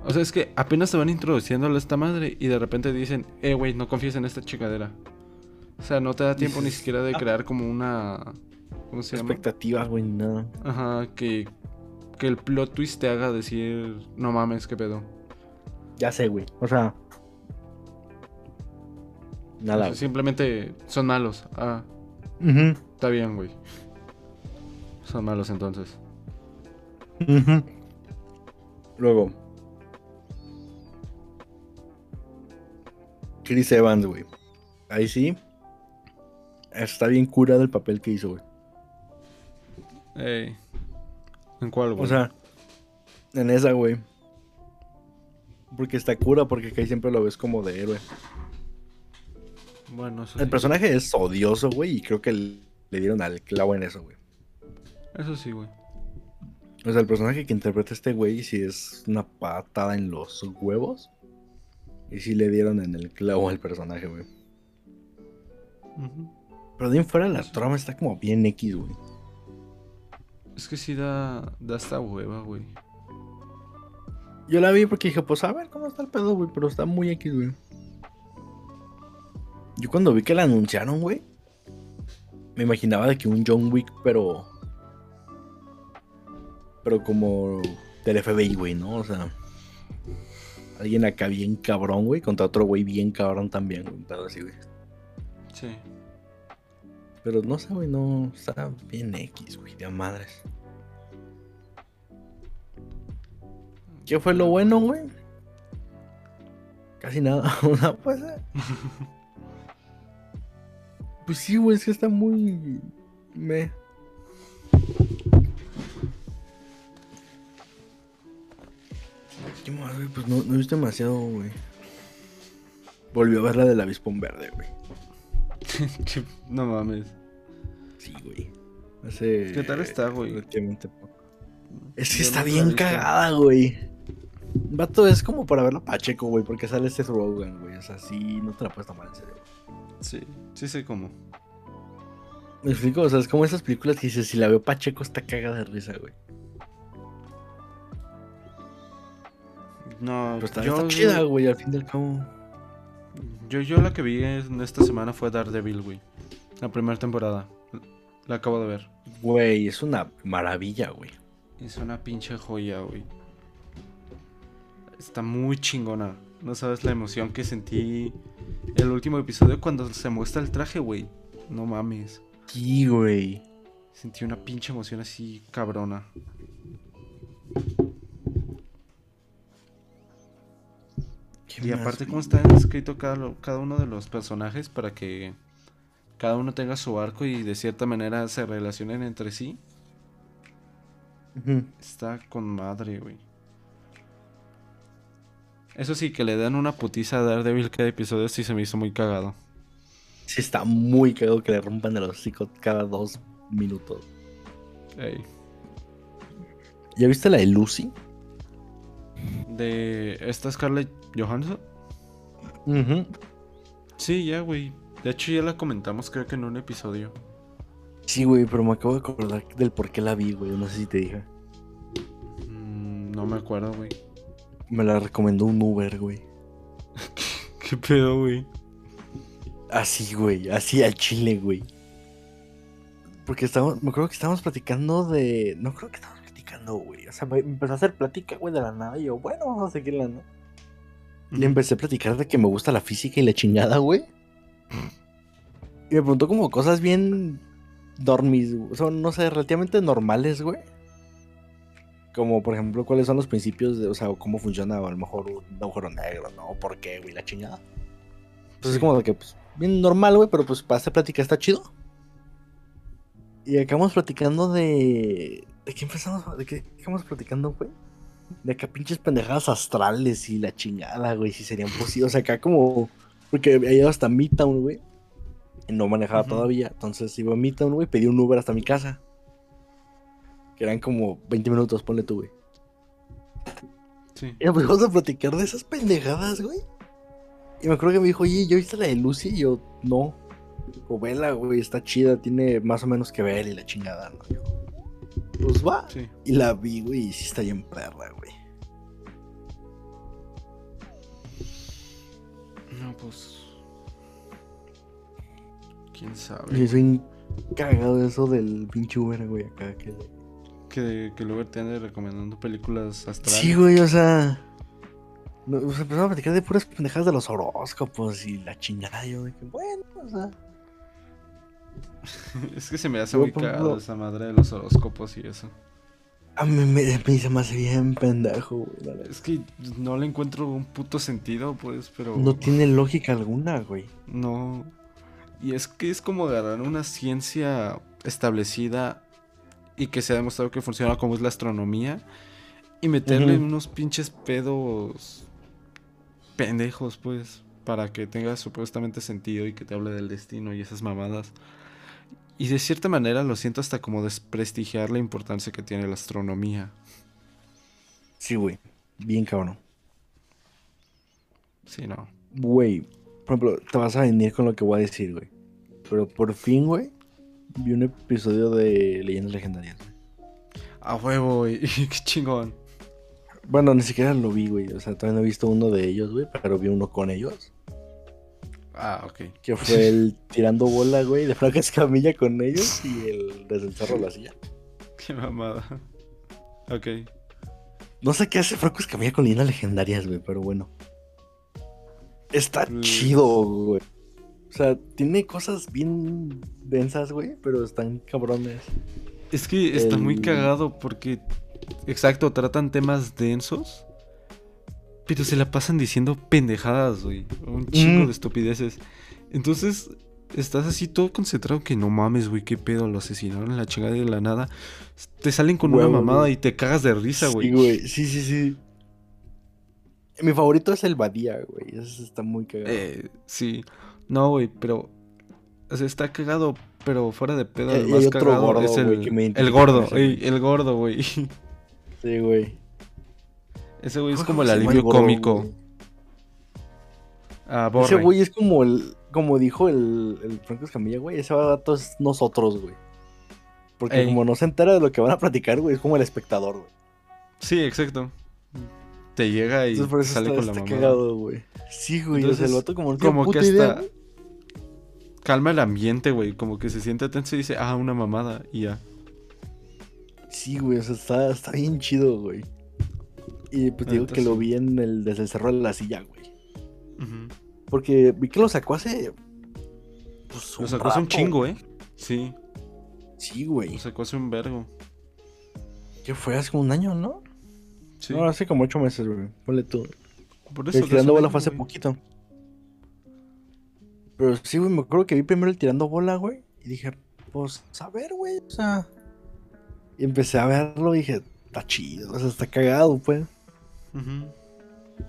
O sea, es que apenas te van introduciendo a esta madre y de repente dicen, eh, güey, no confíes en esta chingadera. O sea, no te da tiempo ni siquiera de ah. crear como una... ¿Cómo se llama? Expectativas, güey, nada. Ajá, que, que el plot twist te haga decir, no mames, qué pedo. Ya sé, güey. O sea. O Nada. sea, simplemente son malos. Ah, Ujú, está bien, güey. Son malos entonces. ujú. Luego. Chris Evans, güey. Ahí sí. Está bien curado el papel que hizo, güey. Ey. ¿En cuál, güey? O sea, en esa, güey. Porque está cura, porque ahí siempre lo ves como de héroe. bueno, eso El sí. personaje es odioso, güey, y creo que le dieron al clavo en eso, güey. Eso sí, güey. O sea, el personaje que interpreta este güey sí es una patada en los huevos. Y sí le dieron en el clavo al personaje, güey. Ujú. Pero de fuera la trama está como bien X, güey. Es que sí da, da esta hueva, güey. Yo la vi porque dije, pues a ver cómo está el pedo, güey. Pero está muy X, güey. Yo cuando vi que la anunciaron, güey. Me imaginaba de que un John Wick, pero. Pero como del FBI, güey, ¿no? O sea. Alguien acá bien cabrón, güey. Contra otro güey bien cabrón también, güey. Un pedo así, güey. Sí. Pero no sé, güey, no. Está bien X, güey, de madres. ¿Qué fue lo bueno, güey? Casi nada. Sea, pues. eh. Pues sí, güey, es que está muy. Me. ¿Qué más, güey? Pues no, no visto demasiado, güey. Volvió a ver la del avispón verde, güey. No mames. Sí, güey. Hace. ¿Qué tal está, güey? relativamente poco. Es que Yo está bien cagada, güey. Vato, es como para verla Pacheco, güey, porque sale Seth Rogen, güey. O sea, sí, no te la puedes tomar en serio. Sí, sí sé cómo. ¿Me explico? O sea, es como esas películas que dices, si la veo Pacheco está cagada de risa, güey. No, Pero está, yo, está chida, güey, al fin y al cabo. Yo, yo la que vi en esta semana fue Daredevil, güey. La primera temporada. La acabo de ver. Güey, es una maravilla, güey. Es una pinche joya, güey. Está muy chingona. No sabes la emoción que sentí el último episodio cuando se muestra el traje, güey. No mames. Sí, güey. Sentí una pinche emoción así cabrona. Y aparte cómo está escrito cada, cada uno de los personajes para que cada uno tenga su arco y de cierta manera se relacionen entre sí. Está con madre, güey. Eso sí, que le dan una putiza a Daredevil cada episodio sí se me hizo muy cagado. Sí, está muy cagado que le rompan el hocico cada dos minutos. Ey. ¿Ya viste la de Lucy? De esta Scarlett Johansson. Sí, ya, güey. De hecho ya la comentamos creo que en un episodio. Sí, güey, pero me acabo de acordar del por qué la vi, güey. No sé si te dije. Mm, no me acuerdo, güey. Me la recomendó un Uber, güey. ¿Qué pedo, güey? Así, güey. Así al chile, güey. Porque estábamos, me acuerdo que estábamos platicando de. No creo que estábamos platicando, güey. O sea, me empezó a hacer plática, güey, de la nada. Y yo, bueno, vamos a seguirla, ¿no? Y le empecé a platicar de que me gusta la física y la chingada, güey. Y me preguntó como cosas bien dormis, son, no sé, relativamente normales, güey. Como, por ejemplo, cuáles son los principios de, o sea, cómo funciona a lo mejor un agujero negro, ¿no? ¿Por qué, güey? La chingada. Entonces es como de que, pues, bien normal, güey, pero pues para esta plática está chido. Y acabamos platicando de... ¿De qué empezamos? ¿De qué acabamos platicando, güey? De acá pinches pendejadas astrales y la chingada, güey, si serían posibles. O sea, acá como... Porque había ido hasta Midtown, güey. Y no manejaba todavía. Entonces iba a Midtown, güey, pedí un Uber hasta mi casa. Que eran como 20 minutos, ponle tú, güey. Sí. Y nos pusimos a platicar de esas pendejadas, güey. Y me acuerdo que me dijo, oye, ¿yo viste la de Lucy? Y yo, no. O vela, güey, está chida, tiene más o menos que ver y la chingada, ¿no? Yo, pues va. Sí. Y la vi, güey, y sí está bien perra, güey. No, pues. Quién Y sabe. soy cagado de eso del pinche Uber, güey, acá. Que... Que, que luego te ande recomendando películas astrales. Sí, güey, o sea. no, o sea, empezamos a platicar de puras pendejadas de los horóscopos y la chingada. y Yo de que, bueno, o sea. es que se me hace muy cagado esa madre de los horóscopos y eso. A mí me, me hace bien pendejo, güey. Es que no le encuentro un puto sentido, pues, pero. No tiene lógica alguna, güey. No. Y es que es como agarrar una ciencia establecida y que se ha demostrado que funciona como es la astronomía y meterle Ujú. unos pinches pedos pendejos, pues, para que tenga supuestamente sentido y que te hable del destino y esas mamadas. Y de cierta manera lo siento hasta como desprestigiar la importancia que tiene la astronomía. Sí, güey. Bien cabrón. Sí, no. Güey. Por ejemplo, te vas a venir con lo que voy a decir, güey. Pero por fin, güey, vi un episodio de Leyendas Legendarias. güey. A huevo, güey. Qué chingón. Bueno, ni siquiera lo vi, güey. O sea, todavía no he visto uno de ellos, güey. Pero vi uno con ellos. Ah, ok. Que fue el tirando bola, güey, de Franca Escamilla con ellos y el desde el cerro la silla. Qué mamada. Ok. No sé qué hace Franco Escamilla con leyendas legendarias, güey, pero bueno. Está Mm. chido, güey. O sea, tiene cosas bien densas, güey, pero están cabrones. Es que está muy cagado porque, exacto, tratan temas densos, pero se la pasan diciendo pendejadas, güey. Un chingo Mm. de estupideces. Entonces, estás así todo concentrado que no mames, güey, qué pedo, lo asesinaron en la chingada de la nada. Te salen con una mamada güey. y te cagas de risa, güey. Sí, güey. Sí, sí, sí. Mi favorito es el Badía, güey. Ese está muy cagado. Eh, sí. No, güey, pero. O sea, está cagado, pero fuera de pedo. Y- el más cagado gordo, es güey, el, me el gordo, ey, güey. el gordo, güey. Sí, güey. Ese güey es ¿Cómo como el alivio cómico. Ese güey es como el, como dijo el, el Franco Escamilla, güey, ese vato es nosotros, güey. Porque Ey. como no se entera de lo que van a platicar, güey, es como el espectador, güey. Sí, exacto. Te llega y Entonces por eso sale está, con la está mamá. cagado, güey. Sí, güey, o sea, el Entonces, vato como no tiene Como que idea, hasta güey. calma el ambiente, güey. Como que se siente tenso y dice, ah, una mamada. Y ya. Sí, güey, o sea, está, está bien chido, güey. Y pues digo que lo vi en el, desde el cerro de la silla, güey. Porque vi que lo sacó hace... Pues, Lo sacó hace un chingo, ¿eh? Sí, Sí, lo güey. sacó hace un vergo. Que fue hace como un año, ¿no? Sí. No, hace como ocho meses, güey. Ponle tú. Por El tirando un bola fue hace poquito. Pero sí, güey, me acuerdo que vi primero el tirando bola, güey. Y dije, pues, a ver, güey, o sea. Y empecé a verlo y dije, está chido, o sea, está cagado, pues.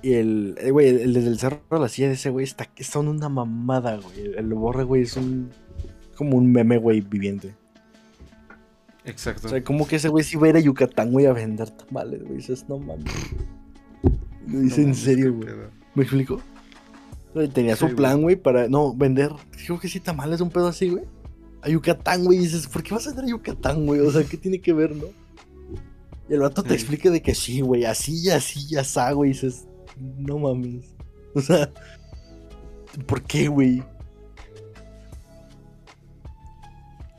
Y el, eh, güey, el, desde el cerro a la silla de ese güey está, son una mamada, güey. El, el borre, güey, es un. como un meme, güey, viviente. Exacto. O sea, como que ese güey sí va a ir a Yucatán, güey, a vender tamales, güey. Dices, no mames. Lo dice No en serio, güey. ¿Me explico? Tenía su Sí, plan, güey, para no vender. Creo que sí, tamales, un pedo así, güey. A Yucatán, güey. Dices, ¿por qué vas a vender a Yucatán, güey? O sea, ¿qué tiene que ver, no? Y el vato te explica de que sí, güey, así y así y así, güey. Y dices, no mames. O sea, ¿por qué, güey?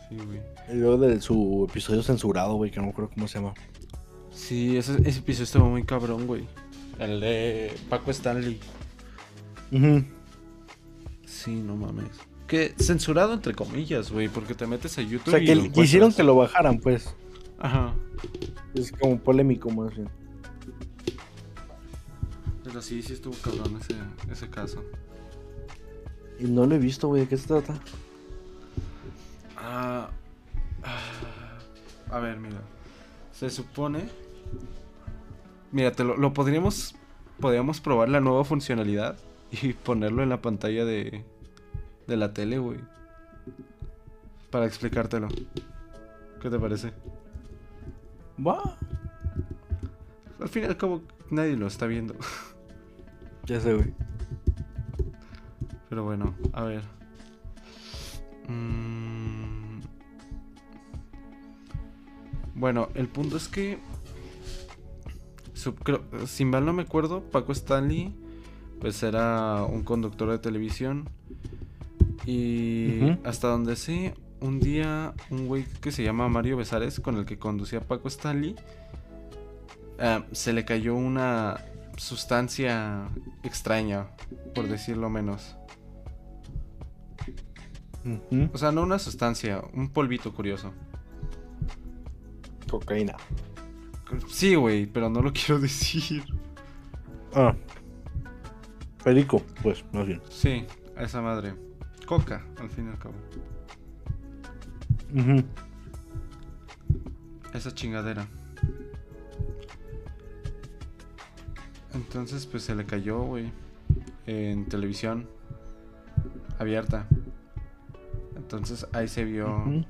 Sí, güey. Y luego de su episodio censurado, güey, que no me acuerdo cómo se llama. Sí, ese, ese episodio estuvo muy cabrón, güey. El de Paco Stanley. Ujú. Sí, no mames. Que censurado entre comillas, güey, porque te metes a YouTube O sea, y que lo encuentras. que lo bajaran, pues. Ajá. Es como polémico más bien. Pero sí, sí estuvo cabrón ese, ese caso. Y no lo he visto, güey. ¿De qué se trata? Ah, ah, a ver, mira. Se supone. Mira, te lo, lo podríamos. Podríamos probar la nueva funcionalidad y ponerlo en la pantalla de. de la tele, güey. Para explicártelo. ¿Qué te parece? Va. Al fin y al cabo, nadie lo está viendo. Ya sé, güey. Pero bueno, a ver. Mm. Bueno, el punto es que. su- creo- si mal no me acuerdo, Paco Stanley, pues era un conductor de televisión. Y hasta donde sé, un día un güey que se llama Mario Besares, con el que conducía Paco Stanley, ah, se le cayó una sustancia extraña, por decirlo menos. O sea, no una sustancia, un polvito curioso. Cocaína. Sí, güey, pero no lo quiero decir. Ah. Perico, pues, más bien. Sí, a esa madre. Coca, al fin y al cabo. Esa chingadera. Entonces, pues se le cayó, güey. En televisión. Abierta. Entonces ahí se vio.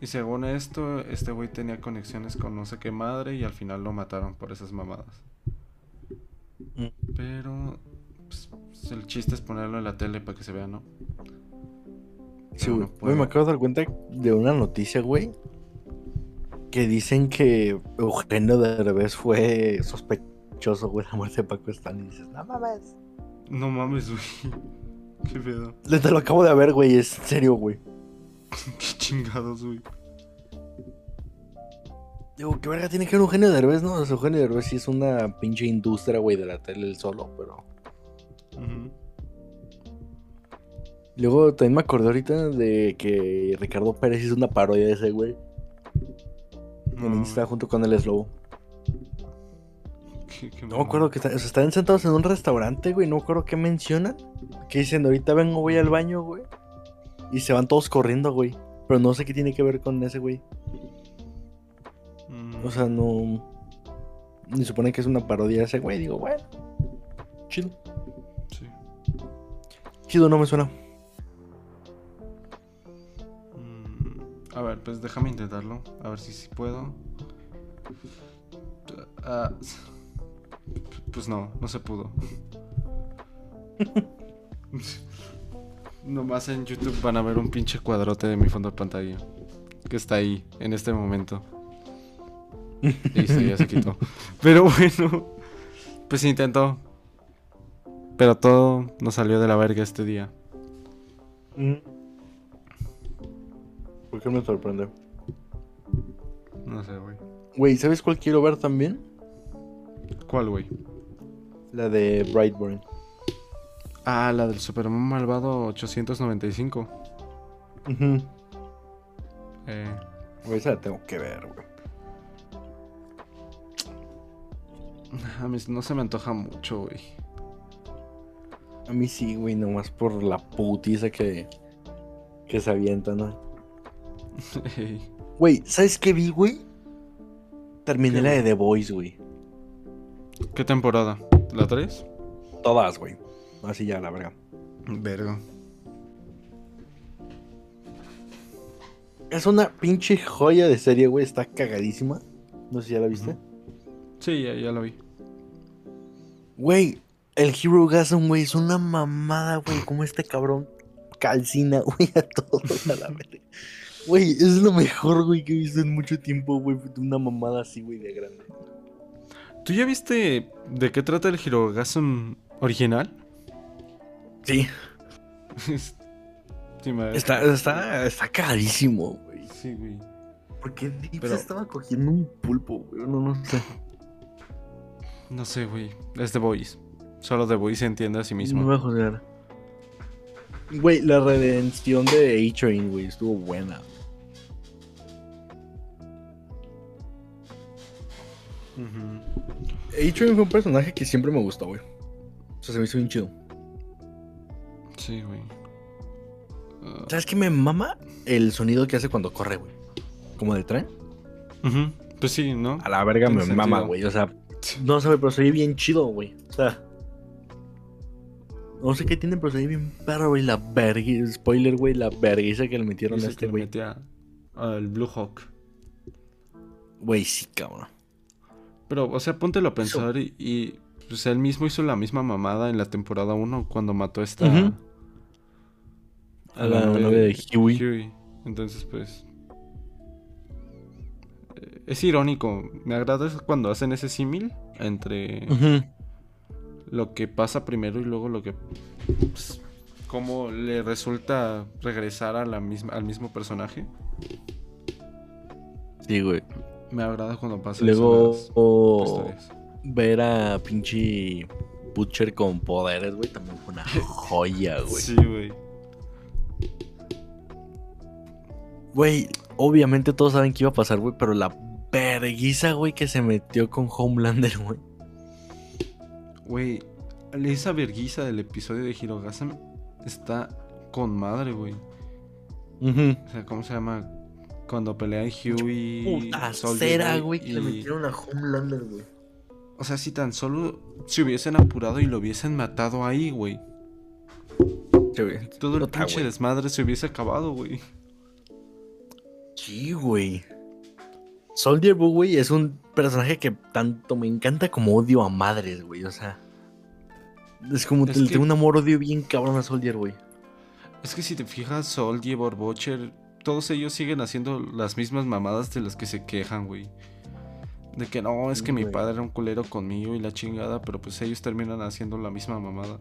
Y según esto, este güey tenía conexiones con no sé qué madre y al final lo mataron por esas mamadas. Mm. Pero pues, el chiste es ponerlo en la tele para que se vea, ¿no? Sí, güey. no me acabo de dar cuenta de una noticia, güey. Que dicen que Eugenio Derbez fue sospechoso, güey, de la muerte de Paco Stanley. Y dices, no mames. No mames, güey. Qué pedo. Te lo acabo de ver, güey. Es serio, güey. Qué chingados, güey. Digo, ¿qué verga tiene que ver Eugenio Derbez, no? O sea, Eugenio Derbez sí es una pinche industria, güey, de la tele él solo, pero... Ujú. Luego también me acordé ahorita de que Ricardo Pérez hizo una parodia de ese, güey. En No, Insta junto con el qué- qué No me acuerdo que está- o sea, están sentados en un restaurante, güey. No me acuerdo qué mencionan. Que dicen, ahorita vengo, voy al baño, güey. Y se van todos corriendo, güey. Pero no sé qué tiene que ver con ese, güey. Mm, O sea, no. Ni supone que es una parodia de ese, güey. Digo, bueno. Chido. sí. Chido no me suena. A ver, pues déjame intentarlo. A ver si sí puedo. Ah, pues no, no se pudo. Nomás en YouTube van a ver un pinche cuadrote de mi fondo de pantalla. Que está ahí, en este momento. Listo, ya se quitó. Pero bueno, pues intentó. Pero todo nos salió de la verga este día. ¿Por qué me sorprende? No sé, güey. Güey, ¿sabes cuál quiero ver también? ¿Cuál, güey? La de Brightburn. Ah, la del Superman malvado 895. Ujú. Eh, Güey, esa la tengo que ver, güey. a mí no se me antoja mucho, güey. A mí sí, güey, nomás por la putiza que, que se avienta, ¿no? Ey, Güey, ¿sabes qué vi, güey? Terminé ¿Qué, la de? The Voice, güey. ¿Qué temporada? ¿La 3? Todas, güey. Así ya, la verga. Verga. Es una pinche joya de serie, güey. Está cagadísima. No sé si ya la viste. Sí, ya, ya lo vi. Güey, el Hero Gasm, güey, es una mamada, güey. Como este cabrón calcina, güey, a todos a la verga. Güey, es lo mejor, güey, que he visto en mucho tiempo, güey. Una mamada así, güey, de grande. ¿Tú ya viste de qué trata el Hirogasm original? Sí. Está, está, está cagadísimo, güey. Sí, güey. ¿Por qué Deep Pero- se estaba cogiendo un pulpo, güey? No, no sé. No sé, güey. Es The Voice. Solo The Voice se entiende a sí mismo. No me voy a joder. Güey, la redención de A-Train, güey, estuvo buena. Ujú. A-Train fue un personaje que siempre me gustó, güey. O sea, se me hizo bien chido. Sí, güey. Ah, ¿Sabes qué me mama? El sonido que hace cuando corre, güey. Como de tren. ujú. Pues sí, ¿no? A la verga Tiene me mama, güey. O sea, no sé, pero se ve bien chido, güey. O sea. No sé qué tiene, pero se ve bien perro, güey. La verga. Spoiler, güey. La vergüenza que le metieron a este, güey. al Blue Hawk. Güey, sí, cabrón. Pero, o sea, póntelo a pensar y, y, pues él mismo hizo la misma mamada en la temporada 1 cuando mató a esta... A la novia de Huey. Entonces, pues... eh, Es irónico. Me agrada cuando hacen ese símil entre. Lo que pasa primero y luego lo que... pues, cómo le resulta regresar a la misma, al mismo personaje. Sí, güey. Me agrada cuando pasa Luego, eso ver a pinche Butcher con poderes, güey, también fue una joya, güey. Sí, güey. Güey, obviamente todos saben que iba a pasar, güey, pero la verguiza, güey, que se metió con Homelander, güey. Güey, esa verguiza del episodio de Hirogasam está con madre, güey. O sea, ¿cómo se llama? Cuando pelean Huey. Puta cera, güey, que le metieron a Homelander, güey. O sea, si tan solo se hubiesen apurado y lo hubiesen matado ahí, güey. Sí. Todo el Nota, pinche desmadre se hubiese acabado, güey. Sí, güey. Soldier Boy, güey, es un personaje que tanto me encanta como odio a madres, güey. O sea. Es como Es le que- tengo un amor-odio bien cabrón a Soldier, güey. Es que si te fijas, Soldier, Butcher, todos ellos siguen haciendo las mismas mamadas de las que se quejan, güey. De que no, es que mi padre era un culero conmigo y la chingada, pero pues ellos terminan haciendo la misma mamada.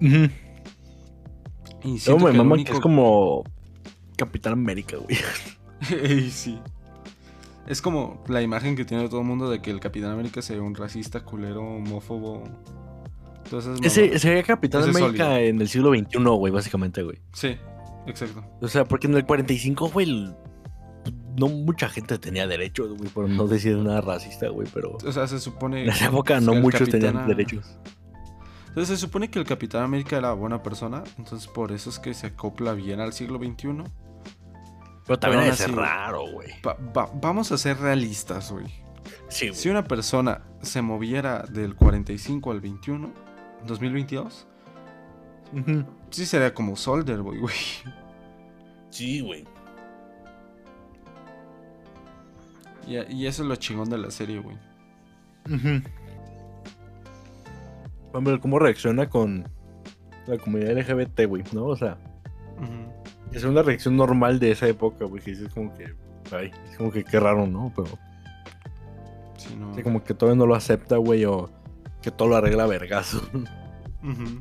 Y No, me que único- que es como Capitán América, güey. Ey, sí. Es como la imagen que tiene todo el mundo de que el Capitán América sería un racista, culero, homófobo. Esas Ese sería Capitán Ese América sólido. en el siglo XXI, güey, básicamente, güey. Sí, exacto. O sea, porque en el 45, güey, no mucha gente tenía derechos, güey, por no decir nada racista, güey, pero O sea, se supone. en esa época no muchos tenían derechos. Entonces se supone que el Capitán América era buena persona, entonces por eso es que se acopla bien al siglo XXI. Pero también así- raro, güey. Va- va- vamos a ser realistas, güey. Sí, güey. Si una persona se moviera del 45 al 21, 2022, Ujú. sí sería como Soldier, güey, güey. Sí, güey. Y, y eso es lo chingón de la serie, güey. Ujú. Hombre, ¿cómo reacciona con la comunidad LGBT, güey? ¿No? O sea, Ujú. Es una reacción normal de esa época, güey, que es como que, ay, es como que qué raro, ¿no? Pero Sí, no. o sea, como que todavía no lo acepta, güey, o que todo lo arregla vergazo. Ujú.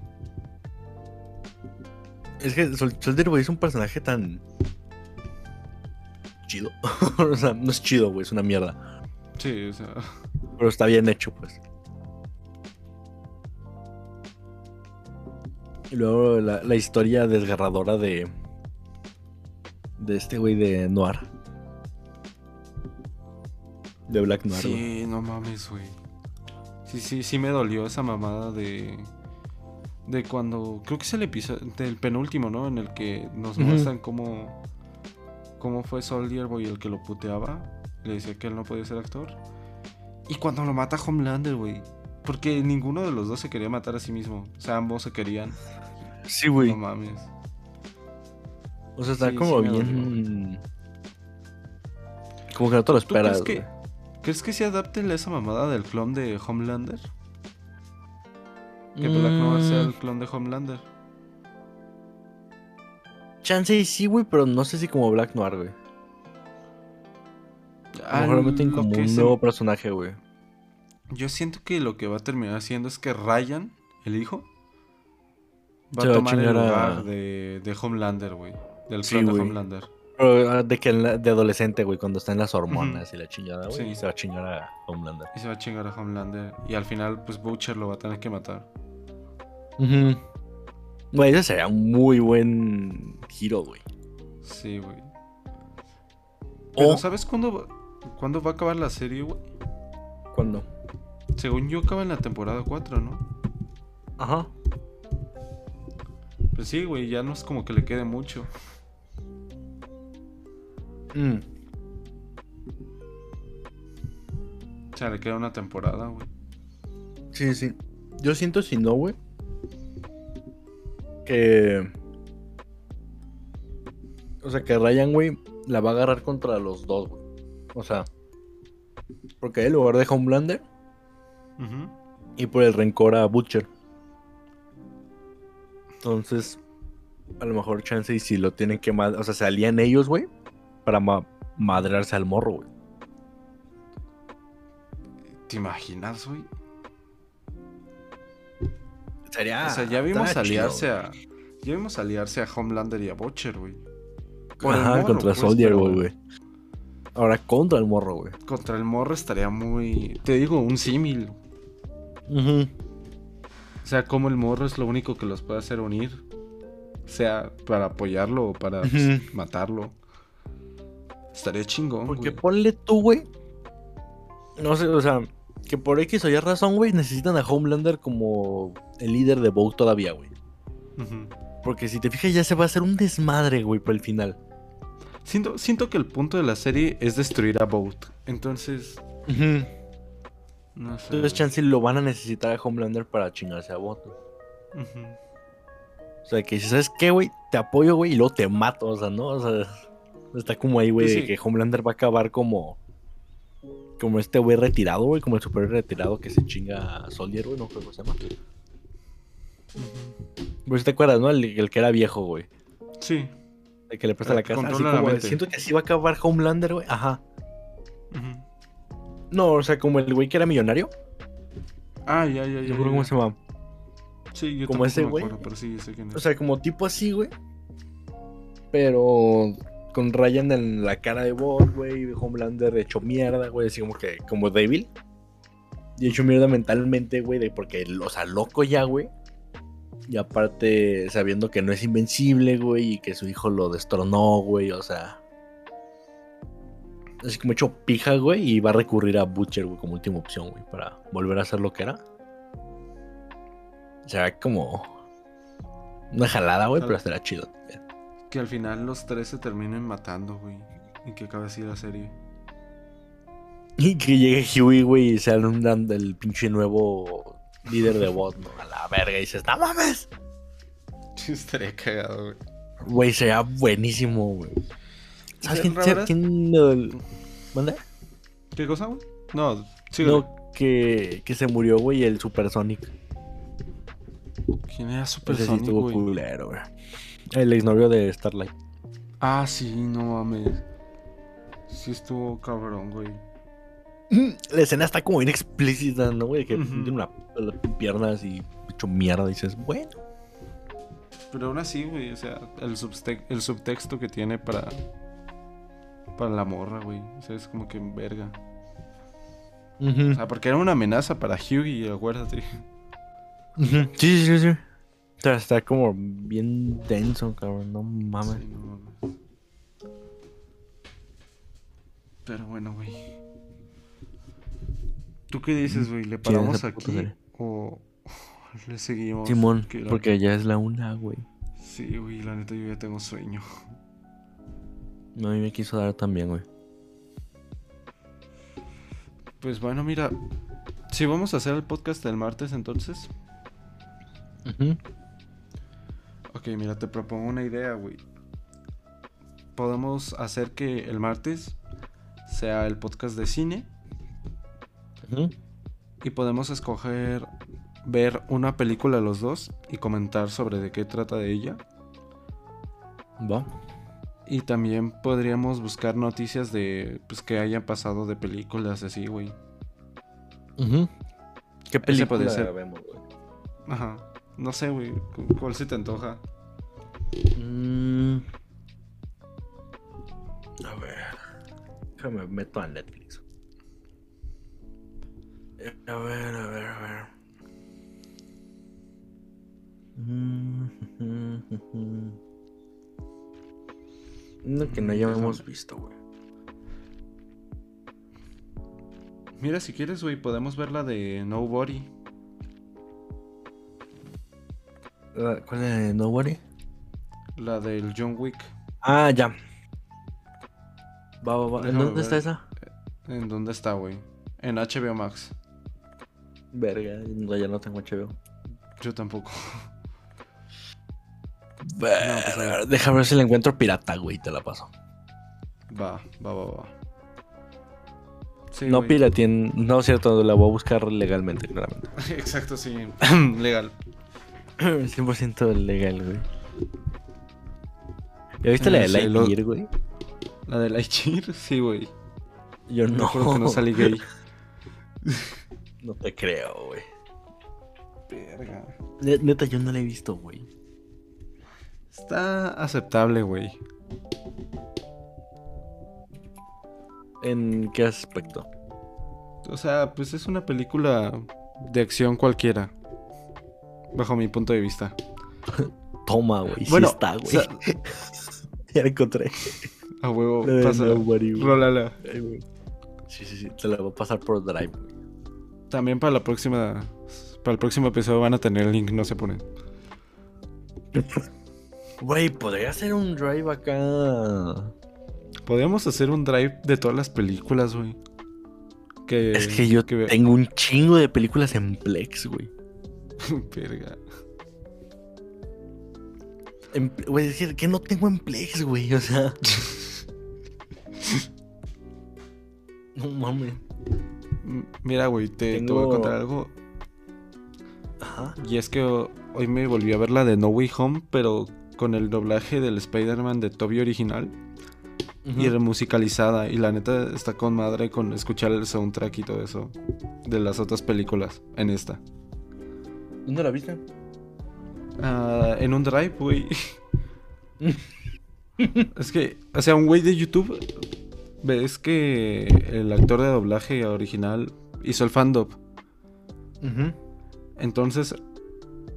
Es que Sol- Soldier, güey, es un personaje tan chido. o sea, no es chido, güey, es una mierda. Sí, o sea. Pero está bien hecho, pues. Y luego la, la historia desgarradora de. De este güey de Noir. De Black Noir. Sí, no mames, güey. Sí, sí, sí me dolió esa mamada de. De cuando. Creo que es el episodio. Del penúltimo, ¿no? En el que nos muestran cómo. Cómo fue Soldier Boy el que lo puteaba. Le decía que él no podía ser actor. Y cuando lo mata Homelander, güey. Porque ninguno de los dos se quería matar a sí mismo. O sea, ambos se querían. Sí, güey. No mames. O sea, está sí, como sí bien. Como que no te lo ¿Tú esperas, crees que, ¿Crees que se adapten a esa mamada del clon de Homelander? Que Black Noir sea Mm, el clon de Homelander. Chance sí, güey, pero no sé si como Black Noir, güey. A lo mejor meten como un se- nuevo personaje, güey. Yo siento que lo que va a terminar haciendo es que Ryan, el hijo, va Se a va a tomar el a- lugar de, de Homelander, güey. Del Sí, de. Homelander. Pero, ah, de que en la- de adolescente, güey, cuando está en las hormonas y la chingada, güey, Sí. y se va a chingar a Homelander. Y se va a chingar a Homelander. Y al final, pues Butcher lo va a tener que matar. Güey, ese sería un muy buen giro, güey. Sí, güey. Pero ¿sabes cuándo, va- cuándo va a acabar la serie, güey? cuando. Según yo acaba en la temporada 4, ¿no? Ajá. Pues sí, güey, ya no es como que le quede mucho. Mm. O sea, le queda una temporada, güey. Sí, sí. Yo siento si no, güey. Que. O sea, que Ryan, güey, la va a agarrar contra los dos, güey. O sea. Porque él, lugar de Homelander, Ujú. y por el rencor a Butcher. Entonces, a lo mejor chance y si lo tienen que o sea, se alían ellos, güey, para ma- madrearse al morro, güey. ¿Te imaginas, güey? Sería o sea, ya vimos chido, aliarse a. Ya vimos aliarse a Homelander y a Butcher, güey. Ajá, morro, contra pues, Soldier, güey. Ahora contra el morro, güey. Contra el morro estaría muy. Te digo, un símil. Ujú. O sea, como el morro es lo único que los puede hacer unir. Sea para apoyarlo o para pues, Ujú. matarlo. Estaría chingón. Porque güey. ponle tú, güey. No sé, o sea, que por X o Y razón, güey, necesitan a Homelander como el líder de Vogue todavía, güey. Porque si te fijas, ya se va a hacer un desmadre, güey, por el final. Siento, siento que el punto de la serie es destruir a Boat. Entonces, no sé. Entonces, chance lo van a necesitar a Homelander para chingarse a güey. Ujú. O sea, que si sabes qué, güey, te apoyo, güey, y luego te mato, o sea, ¿no? O sea, está como ahí, güey, de que Homelander va a acabar como. Como este güey retirado, güey, como el super retirado que se chinga a Soldier, güey, no creo que se llama. Pues te acuerdas, ¿no? El, el que era viejo, güey. Sí. El que le presta El la casa. Así como, siento que así va a acabar Homelander, güey. Ajá. No, o sea, como el güey que era millonario. Ah, ya, ya, ya. No cómo se llama. Sí, yo como ese güey. sí. O sea, como tipo así, güey. Pero con Ryan en la cara de Bot, güey. y Homelander hecho mierda, güey. Así como que, como débil. Y hecho mierda mentalmente, güey. De porque, o sea, loco ya, güey. Y aparte, sabiendo que no es invencible, güey. Y que su hijo lo destronó, güey. O sea. Así como hecho pija, güey. Y va a recurrir a Butcher, güey, como última opción, güey. Para volver a ser lo que era. O sea, como. Una jalada, güey, pero estará chido. Que al final los tres se terminen matando, güey. Y que acabe así la serie. Y que llegue Huey, güey, y sea un el pinche nuevo líder de bot, ¿no? A la verga, y dices, ¡no mames! Estaría cagado, güey. Güey, sería buenísimo, güey. ¿Sabes quién? verdad- quién el- ¿Manda? ¿Qué cosa, güey? No, sí. No, que, que se murió, güey, el Supersonic. ¿Quién era Super Ese sí Sonic, estuvo culero, güey. El exnovio de Starlight. Ah, sí, no mames. Sí estuvo cabrón, güey. La escena está como bien explícita, ¿no, güey? Que tiene una pierna así hecho mierda. Y dices, bueno. Pero aún así, güey, o sea, el, subtexto que tiene para. Para la morra, güey. O sea, es como que verga. O sea, porque era una amenaza para Hughie, acuérdate. Ujú. Sí, sí, sí, sí. O sea, está como bien denso, cabrón. No mames. Sí, no mames. Pero bueno, güey. ¿Tú qué dices, güey? ¿Le paramos aquí serie. o le seguimos? Simón, porque ya es la una, güey. Sí, güey, la neta yo ya tengo sueño. No, a mí me quiso dar también, güey. Pues bueno, mira. Si vamos a hacer el podcast el martes entonces. Ok, mira, te propongo una idea, güey. Podemos hacer que el martes sea el podcast de cine Ujú. y podemos escoger ver una película los dos y comentar sobre de qué trata de ella. Va. Y también podríamos buscar noticias de pues que hayan pasado de películas así, güey. Ujú. ¿Qué película podría ser. vemos, güey? Ajá. No sé, güey. cu- ¿Cuál se te antoja? Mm. A ver. Déjame meto a Netflix. Eh, A ver, a ver, a ver. Mm. Uno que no hayamos visto, güey. Mira, si quieres, güey, podemos ver la de Nobody. ¿Cuál es de Nobody? La del John Wick. Ah, ya. Va, va, va. ¿En dónde está esa? ¿En dónde está, güey? En HBO Max. Verga, ya no tengo HBO. Yo tampoco. Verga, Déjame ver si la encuentro pirata, güey, te la paso. Va, va, va, va. Sí, no piratien, no es cierto, la voy a buscar legalmente, claramente. Exacto, sí. Legal. 100% legal, güey. ¿Ya viste la de Lightyear, güey? La de Lightyear, sí, güey. Yo No. Creo que no salí gay. No te creo, güey. Verga. Ne- Neta, yo no la he visto, güey. Está aceptable, güey. ¿En qué aspecto? O sea, pues es una película de acción cualquiera. Bajo mi punto de vista. Toma, güey. Bueno, sí está, o güey. sea- ya la encontré. A huevo, pasa. Rólala. Sí, sí, sí. Te la voy a pasar por Drive, güey. También para la próxima. Para el próximo episodio van a tener el link, no se ponen. Güey, podría hacer un Drive acá. Podríamos hacer un drive de todas las películas, güey. Que, Es que yo ve- tengo un chingo de películas en Plex, güey. Verga. En- Güey, es decir, que no tengo en Plex, güey. O sea. no mames. Mira, güey, te, te voy a contar algo. Ajá. Y es que ho- hoy me volví a ver la de No Way Home, pero con el doblaje del Spider-Man de Toby original y remusicalizada. Y la neta está con madre con escuchar el soundtrack y todo eso de las otras películas en esta. ¿Dónde la viste? Ah, en un drive, güey. es que, o sea, un güey de YouTube. Ves que el actor de doblaje original hizo el fandom. Entonces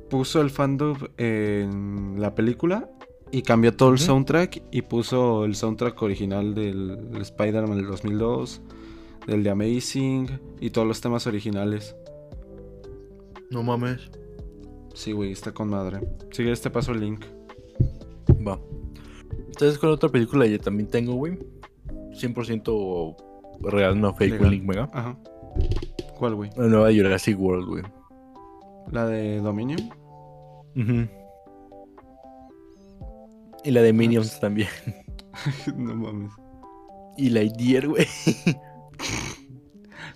puso el fandom en la película y cambió todo el soundtrack y puso el soundtrack original del Spider-Man del 2002, del de Amazing y todos los temas originales. No mames. Sí, güey, está con madre. Si quieres te paso el link. Va. Entonces, con otra película yo también tengo, güey. 100% real, no fake, Legal. Link Mega. Ajá. ¿Cuál, güey? La nueva Jurassic World, güey. ¿La de Dominion? Y la de Minions también. no mames. Y la Lightyear, güey.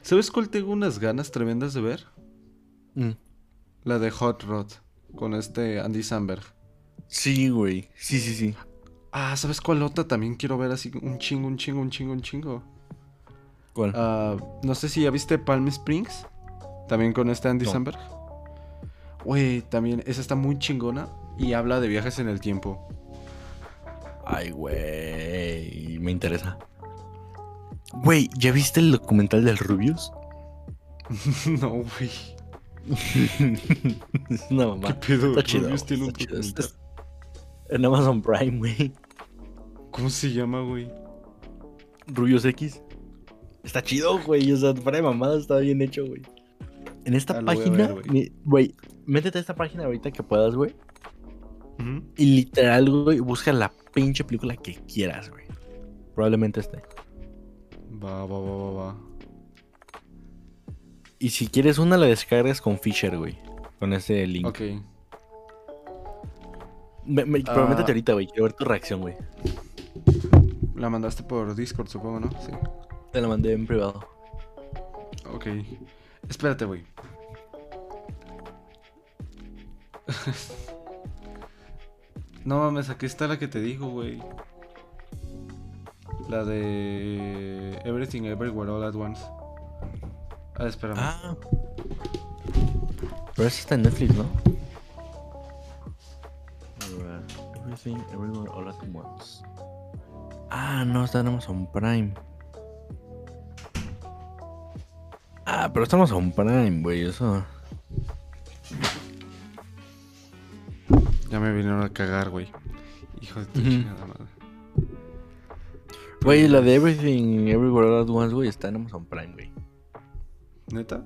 ¿Sabes cuál tengo unas ganas tremendas de ver? Mm. La de Hot Rod. Con este Andy Samberg. Sí, güey. Sí, sí, sí. Ah, ¿sabes cuál otra también quiero ver así un chingo, un chingo, un chingo, un chingo? ¿Cuál? Ah, no sé si ya viste Palm Springs. También con este Andy No. Samberg. Güey, también, esa está muy chingona. Y habla de viajes en el tiempo. Ay, güey. Me interesa. Güey, ¿ya viste el documental del Rubius? no, güey. es una ¿Qué mamá. pedo? Está chido. Rubius güey, tiene un está chido. documental. Está- En Amazon Prime, güey. ¿Cómo se llama, güey? Rubius X. Está chido, güey. O sea, para de mamada está bien hecho, güey. En esta Ah, página, ver, güey. métete a esta página ahorita que puedas, güey. Y literal, güey, busca la pinche película que quieras, güey. Probablemente esté. Va, va, va, va, va. Y si quieres una, la descargas con Fisher, güey. Con ese link. Ok. Me, Ah. métete ahorita, güey. Quiero ver tu reacción, güey. La mandaste por Discord, supongo, ¿no? Sí. Te la mandé en privado. Ok. Espérate, güey. no mames, aquí está la que te digo, güey. La de Everything Everywhere All at Once. Ah, espérame. Ah. Pero esa está en Netflix, ¿no? A ver, Everything, Everywhere, All at Once. Ah, no, está en Amazon Prime. Ah, pero está en Amazon Prime, güey, eso. Ya me vinieron a cagar, güey. Hijo de tu chingada madre. Güey, la de Everything Everywhere All At Once, güey, está en Amazon Prime, güey. ¿Neta?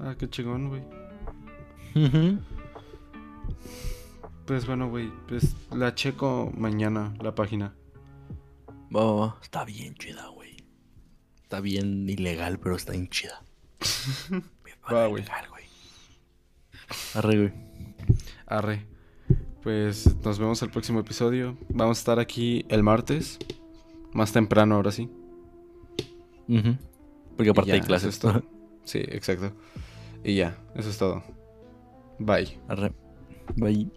Ah, qué chingón, güey. Ujú. Pues bueno, güey, pues la checo mañana, la página. Va, va, va. Está bien chida, güey. Está bien ilegal, pero está bien chida. Va, güey. Arre, güey. Arre. Pues nos vemos el próximo episodio. Vamos a estar aquí el martes. Más temprano, ahora sí. Ujú. Porque aparte ya, hay clases. es todo. Sí, exacto. Y ya, eso es todo. Bye. Arre. Bye.